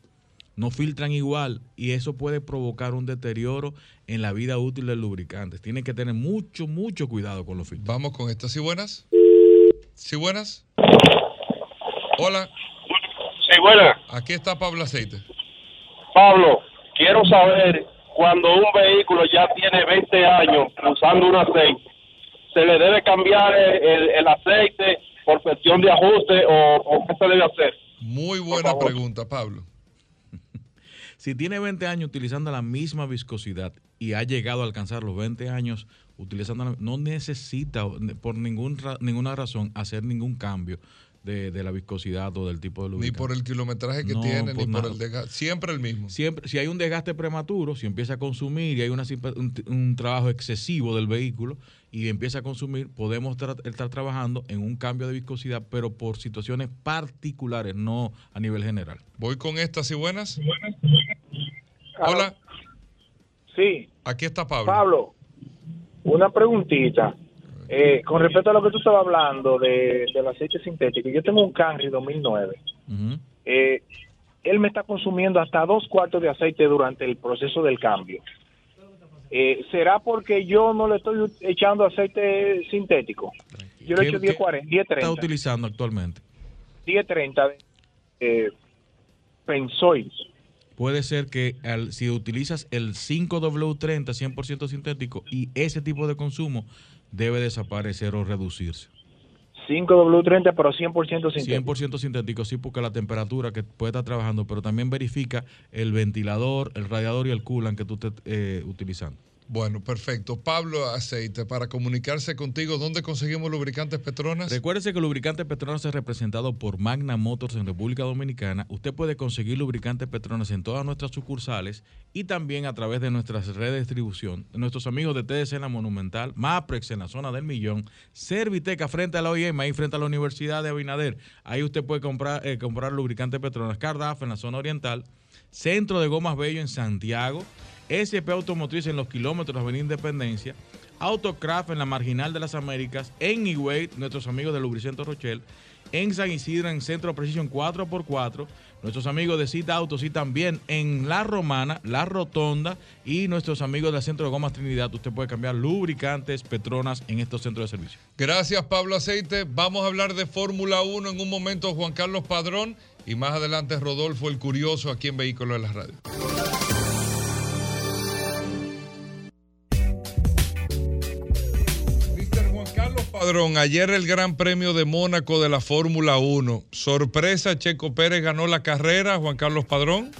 no filtran igual y eso puede provocar un deterioro en la vida útil del lubricante. Tienen que tener mucho, mucho cuidado con los filtros. Vamos con estas. ¿Sí buenas? ¿Sí buenas? Hola. Sí, buenas. Aquí está Pablo Aceite. Pablo, quiero saber cuando un vehículo ya tiene 20 años usando un aceite, ¿se le debe cambiar el, el aceite por cuestión de ajuste o, o qué se debe hacer? Muy buena pregunta, Pablo. Si tiene 20 años utilizando la misma viscosidad y ha llegado a alcanzar los 20 años utilizando la- no necesita por ningún ninguna razón hacer ningún cambio de, de la viscosidad o del tipo de Ni lubricante. por el kilometraje que No, tiene, ni por el desgaste. Siempre el mismo. Siempre, si hay un desgaste prematuro, si empieza a consumir y hay una, un trabajo excesivo del vehículo y empieza a consumir, podemos tra- estar trabajando en un cambio de viscosidad, pero por situaciones particulares, no a nivel general. Voy con estas y buenas. Hola. Sí, Aquí está Pablo. Pablo, una preguntita. Eh, con respecto a lo que tú estabas hablando de, del aceite sintético, yo tengo un Camry 2009. Eh, él me está consumiendo hasta dos cuartos de aceite durante el proceso del cambio. Eh, ¿Será porque yo no le estoy echando aceite sintético? Yo le ¿Qué- echo qué 1040, está 1030. utilizando actualmente? 1030 eh, Pensoil. Puede ser que al- si utilizas el 5W30 100% sintético y ese tipo de consumo debe desaparecer o reducirse. 5W30, pero 100% sintético. 100% sintético, sí, porque la temperatura que puede estar trabajando, pero también verifica el ventilador, el radiador y el coolant que tú estés eh, utilizando. Bueno, perfecto. Pablo Aceite, para comunicarse contigo, ¿dónde conseguimos lubricantes Petronas? Recuérdese que el lubricante Petronas es representado por Magna Motors en República Dominicana. Usted puede conseguir lubricante Petronas en todas nuestras sucursales y también a través de nuestras redes de distribución. Nuestros amigos de TDC en la Monumental, Maprex en la zona del Millón, Serviteca frente a la OIM, ahí frente a la Universidad de Abinader. Ahí usted puede comprar, eh, comprar lubricante Petronas. Cardaf en la zona oriental, Centro de Gomas Bello en Santiago, SP Automotriz en los kilómetros de Avenida Independencia, Autocraft en la Marginal de las Américas, en nuestros amigos de Lubricento Rochelle, en San Isidro, en Centro Precision 4x4, nuestros amigos de Cita Autos y también en La Romana, La Rotonda y nuestros amigos del Centro de Gomas Trinidad. Usted puede cambiar lubricantes, Petronas en estos centros de servicio. Gracias, Pablo Aceite. Vamos a hablar de Fórmula 1 en un momento, Juan Carlos Padrón. Y más adelante, Rodolfo el Curioso, aquí en Vehículos de la Radio. Padrón, ayer el Gran Premio de Mónaco de la Fórmula 1. Sorpresa, Checo Pérez ganó la carrera, Juan Carlos Padrón.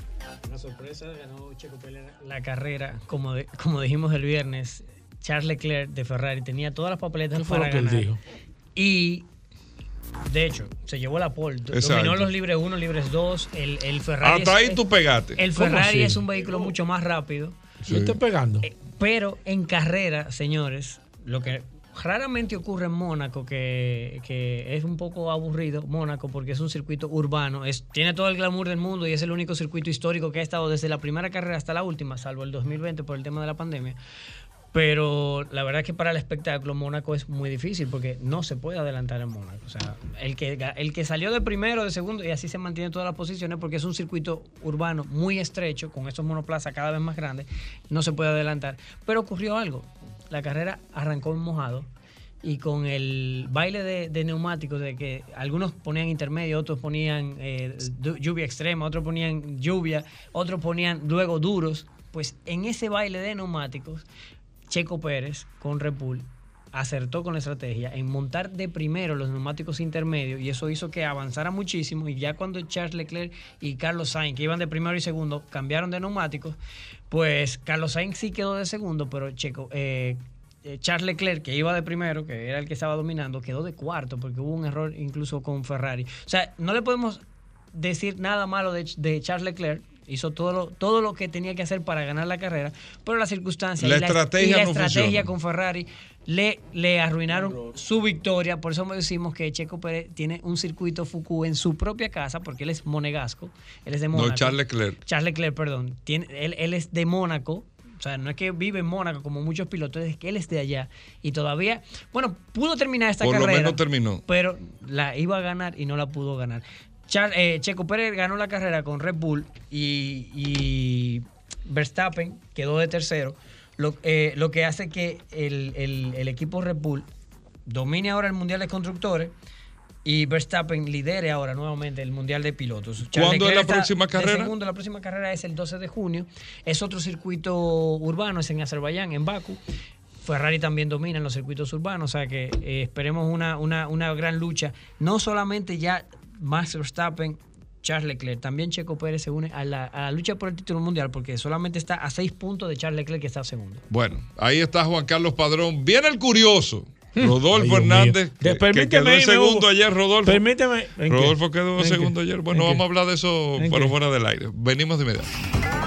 Una sorpresa, ganó Checo Pérez la carrera, como, de- como dijimos el viernes, Charles Leclerc de Ferrari tenía todas las papeletas ¿Qué fue para lo que él ganar. dijo? Y de hecho, se llevó la pole, Exacto. dominó los libres 1, libres 2, el, el Ferrari Hasta es- ahí tú pegaste. El ¿Cómo Ferrari es un vehículo mucho más rápido. Yo estoy pegando. Pero en carrera, señores, lo que raramente ocurre en Mónaco, que, es un poco aburrido Mónaco porque es un circuito urbano, tiene todo el glamour del mundo y es el único circuito histórico que ha estado desde la primera carrera hasta la última, salvo el 2020 por el tema de la pandemia. Pero la verdad es que para el espectáculo Mónaco es muy difícil porque no se puede adelantar en Mónaco. O sea, el que, ga- el que salió de primero, de segundo y así se mantiene todas las posiciones porque es un circuito urbano muy estrecho con estos monoplazas cada vez más grandes, no se puede adelantar. Pero ocurrió algo. La carrera arrancó mojado y con el baile de, neumáticos, de que algunos ponían intermedio, otros ponían eh, lluvia extrema, otros ponían lluvia, otros ponían luego duros, pues en ese baile de neumáticos, Checo Pérez con Red Bull acertó con la estrategia en montar de primero los neumáticos intermedios y eso hizo que avanzara muchísimo y ya cuando Charles Leclerc y Carlos Sainz, que iban de primero y segundo, cambiaron de neumáticos, pues Carlos Sainz sí quedó de segundo, pero Checo, eh, eh, Charles Leclerc, que iba de primero, que era el que estaba dominando, quedó de cuarto porque hubo un error incluso con Ferrari. O sea, no le podemos decir nada malo de, de Charles Leclerc. Hizo todo lo, todo lo que tenía que hacer para ganar la carrera, pero las circunstancias La y la, estrategia y la no estrategia funciona. con Ferrari le, le arruinaron su victoria. Por eso decimos que Checo Pérez tiene un circuito Fuku en su propia casa, porque él es monegasco, él es de Mónaco. No, Charles Leclerc. Charles Leclerc, perdón. Tiene, él, él es de Mónaco. O sea, no es que vive en Mónaco como muchos pilotos, es que él es de allá. Y todavía, bueno, pudo terminar esta Por lo carrera. menos terminó. Pero la iba a ganar y no la pudo ganar. Char- eh, Checo Pérez ganó la carrera con Red Bull y, y Verstappen quedó de tercero. Lo, eh, lo que hace que el, el- el equipo Red Bull domine ahora el Mundial de Constructores y Verstappen lidere ahora nuevamente el Mundial de Pilotos. Charles ¿Cuándo es la próxima carrera? segundo. la próxima carrera es el 12 de junio. Es otro circuito urbano, es en Azerbaiyán, en Baku. Ferrari también domina en los circuitos urbanos, o sea que eh, esperemos una, una, una gran lucha. No solamente ya Max Verstappen, Charles Leclerc, también Checo Pérez se une a la, a la lucha por el título mundial porque solamente está a seis puntos de Charles Leclerc que está segundo. Bueno, ahí está Juan Carlos Padrón. Viene el curioso. Ay, Rodolfo Dios Hernández, que, que quedó en segundo Hugo. ayer, Rodolfo. Permíteme. Rodolfo quedó ¿En qué? segundo ayer. Bueno, ¿En vamos qué? a hablar de eso ¿En pero fuera del aire. Venimos de inmediato.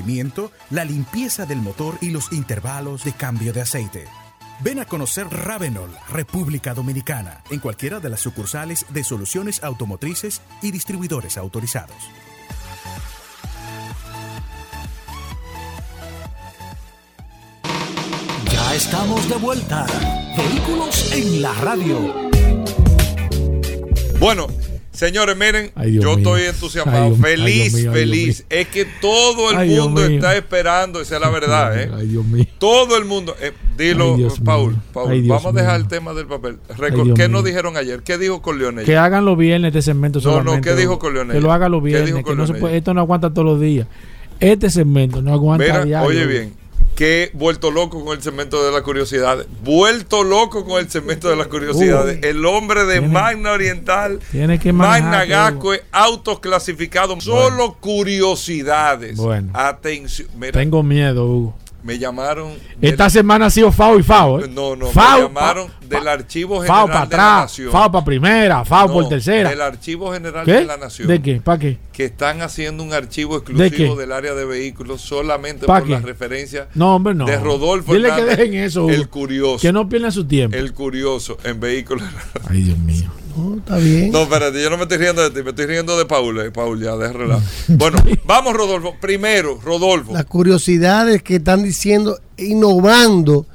la limpieza del motor y los intervalos de cambio de aceite. Ven a conocer Ravenol, República Dominicana, en cualquiera de las sucursales de soluciones automotrices y distribuidores autorizados. Ya estamos de vuelta. Vehículos en la radio. Bueno, señores, miren, Ay, yo mío. estoy entusiasmado, Ay, Dios- ay, feliz, mío, feliz. Es que todo el mundo está esperando, esa es la verdad, ¿eh? Dios mío. Todo el mundo. eh, dilo, Paul. Paul, vamos a dejar el tema del papel. Ay, Reco- Dios ¿Qué nos dijeron ayer? ¿Qué dijo Corleone? Que hagan los viernes este segmento No, no, solamente. ¿qué dijo. Corleone? Que lo hagan los ¿Qué viernes. Que no se puede, esto no aguanta todos los días. Este segmento no aguanta Mira, diario. oye bien, que vuelto loco con el segmento de las curiosidades. Vuelto loco con el segmento de las curiosidades. Uy. el hombre de Tiene- Magna Oriental, Tiene que Magna Gascue, autos clasificados. Solo curiosidades. Bueno. Atención. Mira, Tengo miedo, Hugo. Me llamaron. Esta semana ha sido FAO y FAO. ¿eh? No, no, FAO, me llamaron pa- del Archivo FAO General para de la atrás, Nación. FAO para primera, FAO No, por tercera. Del Archivo General ¿Qué? de la Nación. ¿De qué? ¿Para qué? Que están haciendo un archivo ¿De exclusivo qué? del área de vehículos solamente ¿Pa por qué? la referencia No, hombre, no. de Rodolfo Dile que Hernández, dejen eso, el curioso. Que no pierdan su tiempo. El curioso en vehículos. Ay, Dios mío. No, está bien. No, espérate, yo no me estoy riendo de ti, me estoy riendo de Paul. eh, Paul, ya, de relajo. Bueno, vamos, Rodolfo. Primero, Rodolfo. Las curiosidades que están diciendo, innovando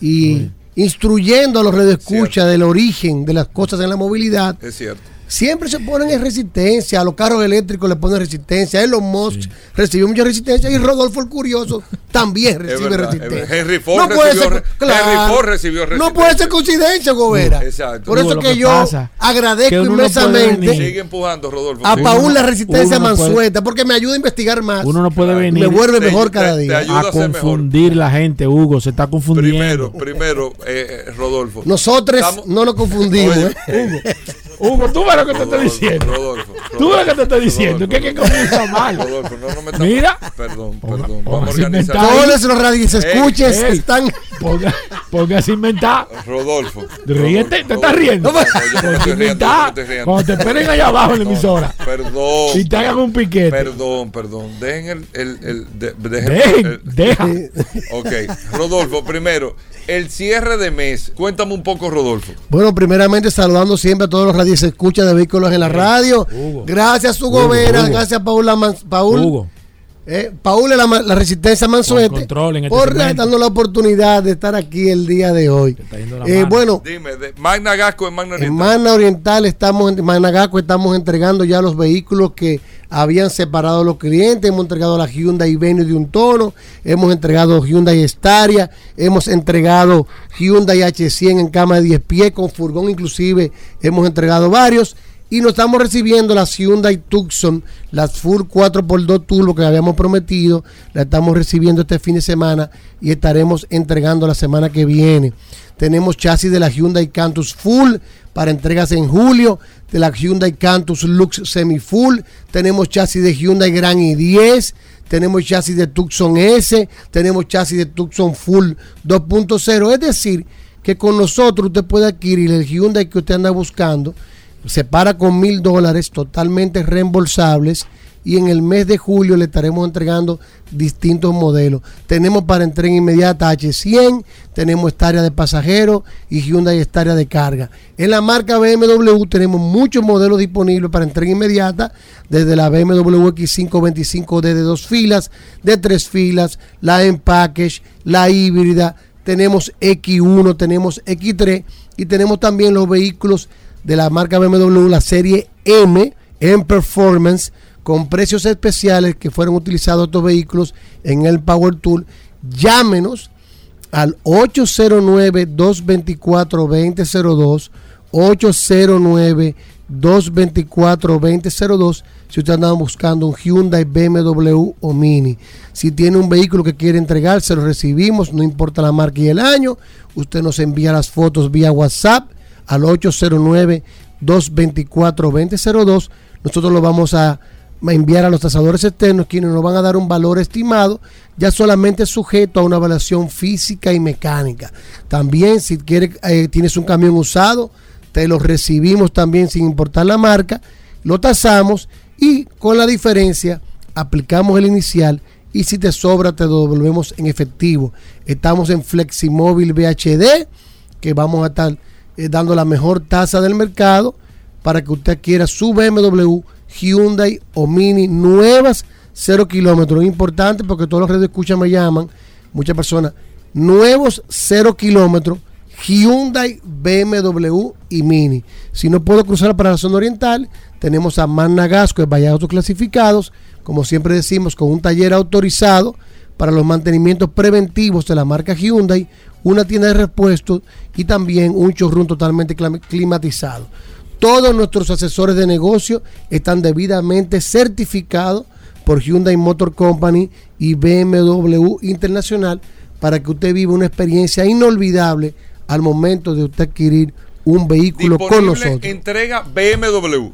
y instruyendo a los radioescuchas del origen de las cosas en la movilidad. Es cierto. Siempre se ponen en resistencia. A los carros eléctricos le ponen resistencia. Elon Musk recibió mucha resistencia y Rodolfo el Curioso también recibe verdad, resistencia. Henry Ford recibió re- Henry Ford recibió No puede ser coincidencia, Gobera. Exacto. Por eso que, que yo pasa agradezco que no puede inmensamente venir. Sigue empujando, Rodolfo. a. Paul la resistencia no puede- mansueta porque me ayuda a investigar más. Uno no puede venir. Me vuelve mejor cada día. a confundir la gente, Hugo. Se está confundiendo. Primero, primero, eh, eh, Rodolfo. Nosotros Estamos- no nos confundimos. Oye, ¿eh? Hugo, tú ves lo que te estoy diciendo. Rodolfo. Tú ves lo que te estoy diciendo. Que que comienza mal. Rodolfo, no, no me Mira. Perdón, perdón. Vamos a organizar. Todos los radioescuches Eh, eh, están. Ponga, póngase a inventar. Rodolfo. Ríete, te estás riendo. No, no, yo inventar. riendo. Cuando te esperen allá abajo en la emisora. Perdón. Y te hagan un piquete. Perdón, perdón. Dejen el. el, el de- dejen Dejen, el- deja. Ok, Rodolfo, primero, el cierre de mes. Cuéntame un poco, Rodolfo. Bueno, primeramente saludando siempre a todos los radioescuchas de vehículos en la radio. Gracias, Hugo, Hugo, Vera. Hugo. Gracias, Paula Man- Paul. Eh, Paul, la, la resistencia en este por darnos la oportunidad de estar aquí el día de hoy. Eh, bueno, Dime, de Magna Gasco en Magna en Oriental. Magna Oriental estamos, en Managaco estamos entregando ya los vehículos que habían separado los clientes. Hemos entregado la Hyundai Venue de un tono, hemos entregado Hyundai Staria, hemos entregado Hyundai H100 en cama de 10 pies con furgón inclusive, hemos entregado varios. Y nos estamos recibiendo las Hyundai Tucson, las Full 4x2 Turbo que habíamos prometido. La estamos recibiendo este fin de semana y estaremos entregando la semana que viene. Tenemos chasis de la Hyundai Cantus Full para entregas en julio, de la Hyundai Cantus Lux Semi Full. Tenemos chasis de Hyundai Grand i10. Tenemos chasis de Tucson S. Tenemos chasis de Tucson Full 2.0. Es decir, que con nosotros usted puede adquirir el Hyundai que usted anda buscando se para con mil dólares totalmente reembolsables y en el mes de julio le estaremos entregando distintos modelos. Tenemos para entrega inmediata H100, tenemos esta área de pasajeros y Hyundai esta área de carga. En la marca BMW tenemos muchos modelos disponibles para entrega inmediata, desde la BMW X525D de dos filas, de tres filas, la M-Package, la híbrida, tenemos X1, tenemos X3 y tenemos también los vehículos de la marca BMW, la serie M en performance, con precios especiales que fueron utilizados estos vehículos en el Power Tool. Llámenos al 809-224-2002, 809-224-2002, si usted anda buscando un Hyundai, BMW o Mini. Si tiene un vehículo que quiere entregar, se lo recibimos, no importa la marca y el año. Usted nos envía las fotos vía WhatsApp al 809-224-2002. Nosotros lo vamos a enviar a los tasadores externos, quienes nos van a dar un valor estimado, ya solamente sujeto a una evaluación física y mecánica. También, si quiere, eh, tienes un camión usado, te lo recibimos también sin importar la marca, lo tasamos y con la diferencia aplicamos el inicial y si te sobra te devolvemos en efectivo. Estamos en Fleximóvil VHD, que vamos a estar eh, dando la mejor tasa del mercado para que usted quiera su BMW, Hyundai o Mini nuevas, cero kilómetros. Importante porque todos los redes escuchan me llaman, muchas personas, nuevos cero kilómetros, Hyundai, BMW y Mini. Si no puedo cruzar para la zona oriental, tenemos a Managasco, Valle Autos Clasificados, como siempre decimos, con un taller autorizado para los mantenimientos preventivos de la marca Hyundai, una tienda de repuestos y también un showroom totalmente clim- climatizado. Todos nuestros asesores de negocio están debidamente certificados por Hyundai Motor Company y BMW Internacional para que usted viva una experiencia inolvidable al momento de usted adquirir un vehículo con Disponible nosotros. entrega BMW.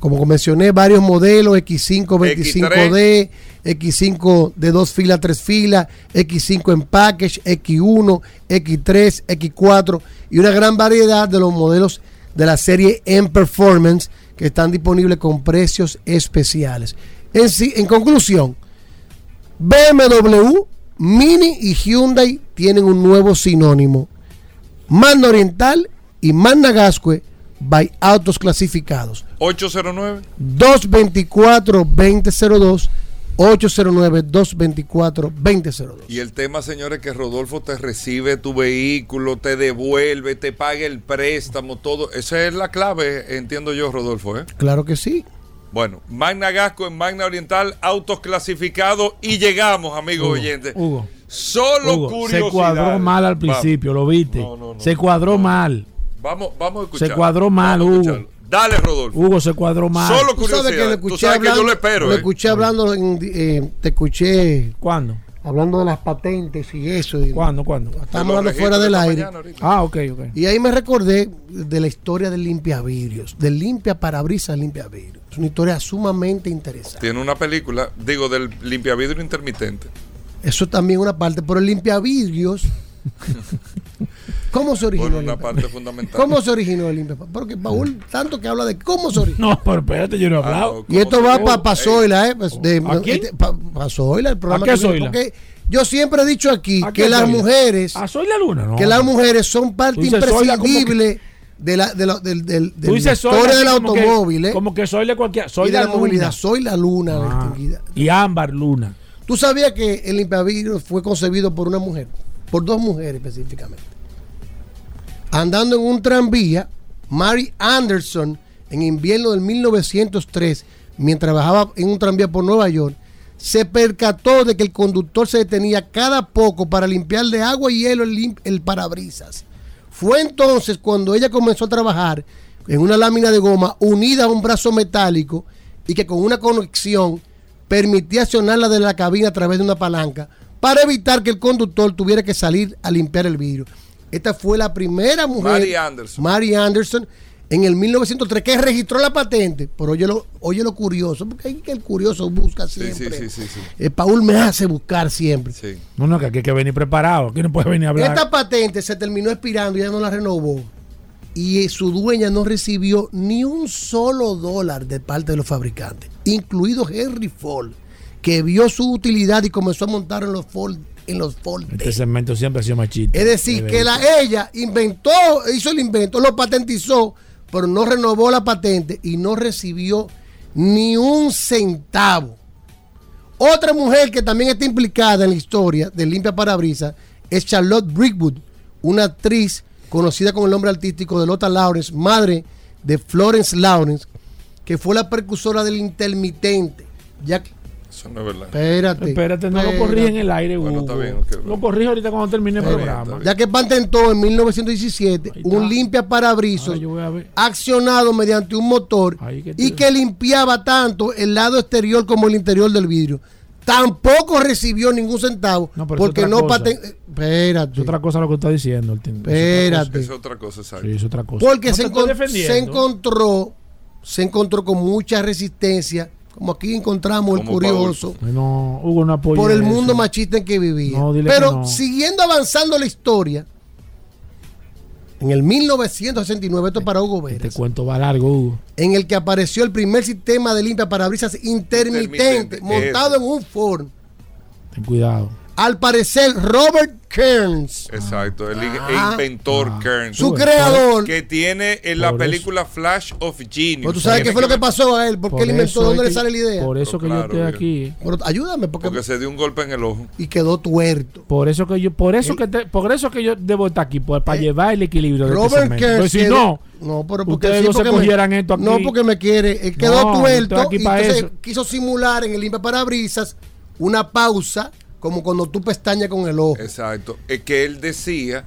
Como mencioné, varios modelos, X5, 25D, X5 de dos filas, tres filas, X5 en package, X1, X3, X4 y una gran variedad de los modelos de la serie M Performance que están disponibles con precios especiales. En, en conclusión, BMW, Mini y Hyundai tienen un nuevo sinónimo. Magna Oriental y Magna Gascue Autos Clasificados. 809. 224-2002 809-224-2002. Y el tema, señores, que Rodolfo te recibe tu vehículo, te devuelve, te paga el préstamo, todo. Esa es la clave, entiendo yo, Rodolfo. ¿eh? Claro que sí. Bueno, Magna Gasco en Magna Oriental, autos clasificados y llegamos, amigos Hugo, oyentes. Hugo. Solo Hugo, curiosidad. se cuadró mal al principio, lo viste. se cuadró mal. Vamos, vamos a escuchar. Se cuadró mal, Hugo. Dale, Rodolfo. Hugo se cuadró mal. Solo Tú sabes que curiosidad. Escuché sabes que yo hablando, lo espero. lo ¿eh? escuché hablando, en- eh, te escuché ¿Cuándo? hablando de las patentes y eso. y- ¿Cuándo? ¿Cuándo? Estamos hablando fuera del aire. Ah, ok, ok. Y ahí me recordé de la historia del limpia vidrios, del limpia parabrisas limpia vidrios. Es una historia sumamente interesante. Tiene una película, digo, del limpiavidrio intermitente. Eso también es una parte, pero el limpia vidrios. ¿Cómo se originó? Por el una parte fundamental. ¿Cómo se originó el limpia? Porque Paul tanto que habla de cómo se originó. No, pero espérate, yo no he Ah, hablado. Y esto va para pa Zoila, ¿eh? Pues de, ¿A quién? este, pa, pa Zoila, el programa ¿A qué Zoila? Porque yo siempre he dicho aquí ¿A qué que las Zoila? mujeres, ¿A Soy la Luna? No. que las mujeres son parte Zoila imprescindible de la, de la, del- del- de Tú la historia Zoila del que- automóvil, ¿eh? Como que soy de cualquier. Soy y de la, Luna. movilidad. Soy la luna Ah, distinguida. Y Ámbar Luna. ¿Tú sabías que el limpiavidrios fue concebido por una mujer? Por dos mujeres específicamente. Andando en un tranvía, Mary Anderson, en invierno del 1903, mientras trabajaba en un tranvía por Nueva York, se percató de que el conductor se detenía cada poco para limpiar de agua y hielo el, el parabrisas. Fue entonces cuando ella comenzó a trabajar en una lámina de goma unida a un brazo metálico y que con una conexión permitía accionarla de la cabina a través de una palanca para evitar que el conductor tuviera que salir a limpiar el vidrio. Esta fue la primera mujer, Mary Anderson. Mary Anderson, en el 1903, que registró la patente. Pero oye lo, oye lo curioso, porque hay que el curioso busca siempre. sí, sí, sí, sí. Eh, Paul me hace buscar siempre. Sí. No, no, que aquí hay que venir preparado. Aquí no puede venir a hablar. Esta patente se terminó expirando y ella no la renovó. Y eh, su dueña no recibió ni un solo dólar de parte de los fabricantes, incluido Henry Ford, que vio su utilidad y comenzó a montar en los Ford. En los Ford Este segmento siempre ha sido machista. es decir, De que la, ella inventó, hizo el invento, lo patentizó, pero no renovó la patente y no recibió ni un centavo. Otra mujer que también está implicada en la historia de Limpia Parabrisas es Charlotte Brickwood, una actriz conocida con el nombre artístico de Lotta Lawrence, madre de Florence Lawrence, que fue la precursora del intermitente. Ya, Eso no es verdad. espérate. Espérate, no lo corrí en el aire, Bueno, Hugo. está bien, ok, Lo corrí ahorita cuando termine el Está programa. Ya que patentó en 1917 un limpia parabrisas accionado mediante un motor Ahí que te- y que limpiaba tanto el lado exterior como el interior del vidrio. Tampoco recibió ningún centavo No, pero es porque otra no patentó. Espérate. Es otra cosa lo que está diciendo. Espérate. Es otra cosa, exacto. Sí, es otra cosa. Porque No se, se encontró se encontró con mucha resistencia, como aquí encontramos el curioso, No, Hugo no apoya por el eso. mundo machista en que vivía. No, Pero que siguiendo avanzando la historia, en el 1969, esto es para Hugo Veras, Este cuento va largo, Hugo. en el que apareció el primer sistema de limpia parabrisas intermitente, Intermitente, montado en un Ford. Ten cuidado. Al parecer, Robert Kearns, Exacto, el Ah. inventor Kearns. su creador, Que tiene en la película Flash of Genius. pues tú sabes qué fue lo que pasó a él, porque Por él inventó dónde le sale la idea. Por eso Pero que claro, yo estoy aquí. Pero ayúdame, porque, Porque se dio un golpe en el ojo. y quedó tuerto. Por eso que yo, por eso que te- por eso que yo debo estar aquí, por- para Eh, llevar el equilibrio de este Robert segmento. Kearns. Porque si quedó- no, no, pero porque ustedes sí, no se me- cogieran esto aquí. No, porque me quiere. Él quedó No, tuerto y pa' entonces eso. quiso simular en el limpia parabrisas una pausa, como cuando tú pestañas con el ojo. Exacto. Es que él decía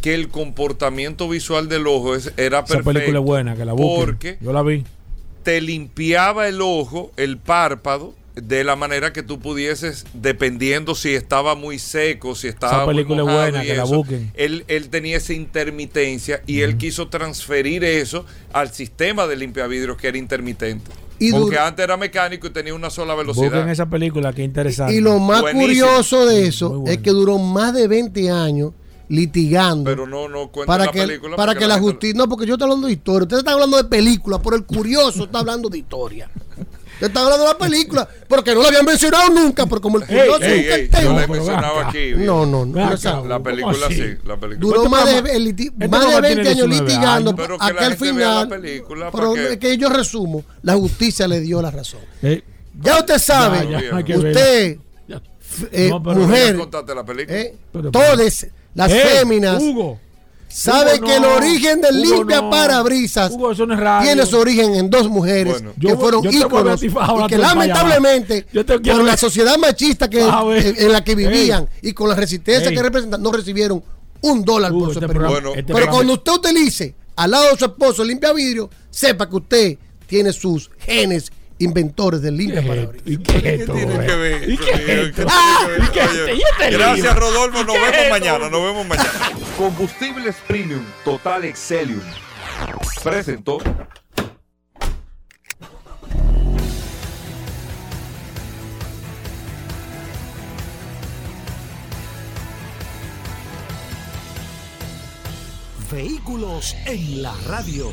que el comportamiento visual del ojo es- era esa perfecto. película es buena, que la busquen. Porque Yo la vi. te limpiaba el ojo, el párpado, de la manera que tú pudieses, dependiendo si estaba muy seco, si estaba muy película es mojado buena, y que la eso, busquen. Él, él tenía esa intermitencia y él quiso transferir eso al sistema de limpiavidrios que era intermitente. Y Porque antes era mecánico y tenía una sola Busquen velocidad. esa película, que interesante. Y lo más Buenísimo. curioso de Muy eso bueno. es que duró más de 20 años litigando Pero no, no cuenta para la que, película. para que la gente- justicia... No, porque yo estoy hablando de historia. Usted está hablando de película, pero el curioso está hablando de historia. Usted está hablando de la película, porque no la habían mencionado nunca, pero como el curioso Ey, nunca ey, yo la he mencionado acá. aquí. No, no, no. No acá. La ¿Cómo película sí, la película. Duró Este más de, programa- el este más de programa 20 tiene años 19 litigando. Pero que hasta la el final. película, pero ¿para qué? es que yo resumo, la justicia le dio la razón. Eh, Ya usted sabe, Ya, ya, que usted, eh, No, mujer, la película. eh, todas las Eh, féminas, Hugo. Sabe Hugo, que el no. origen del Hugo, limpia no. parabrisas Hugo, eso no es radio. tiene su origen en dos mujeres Bueno. que Yo fueron yo íconos y que lamentablemente Yo te quiero por la sociedad machista que, Vas a ver. en, en la que vivían y con la resistencia Ey. que representan no recibieron un dólar Hugo, por su este experimento. programa- Bueno, este Pero cuando usted utilice al lado de su esposo el limpia vidrio, sepa que usted tiene sus genes inventores del limpia ¿Qué es parabrisas. esto? ¿Y qué es ¿Qué esto, tiene que ver? ¿Y qué Gracias? Rodolfo. Nos ¿Qué es vemos esto? mañana. Nos vemos mañana. Combustibles Premium Total Excelium. Presentó. Vehículos en la radio.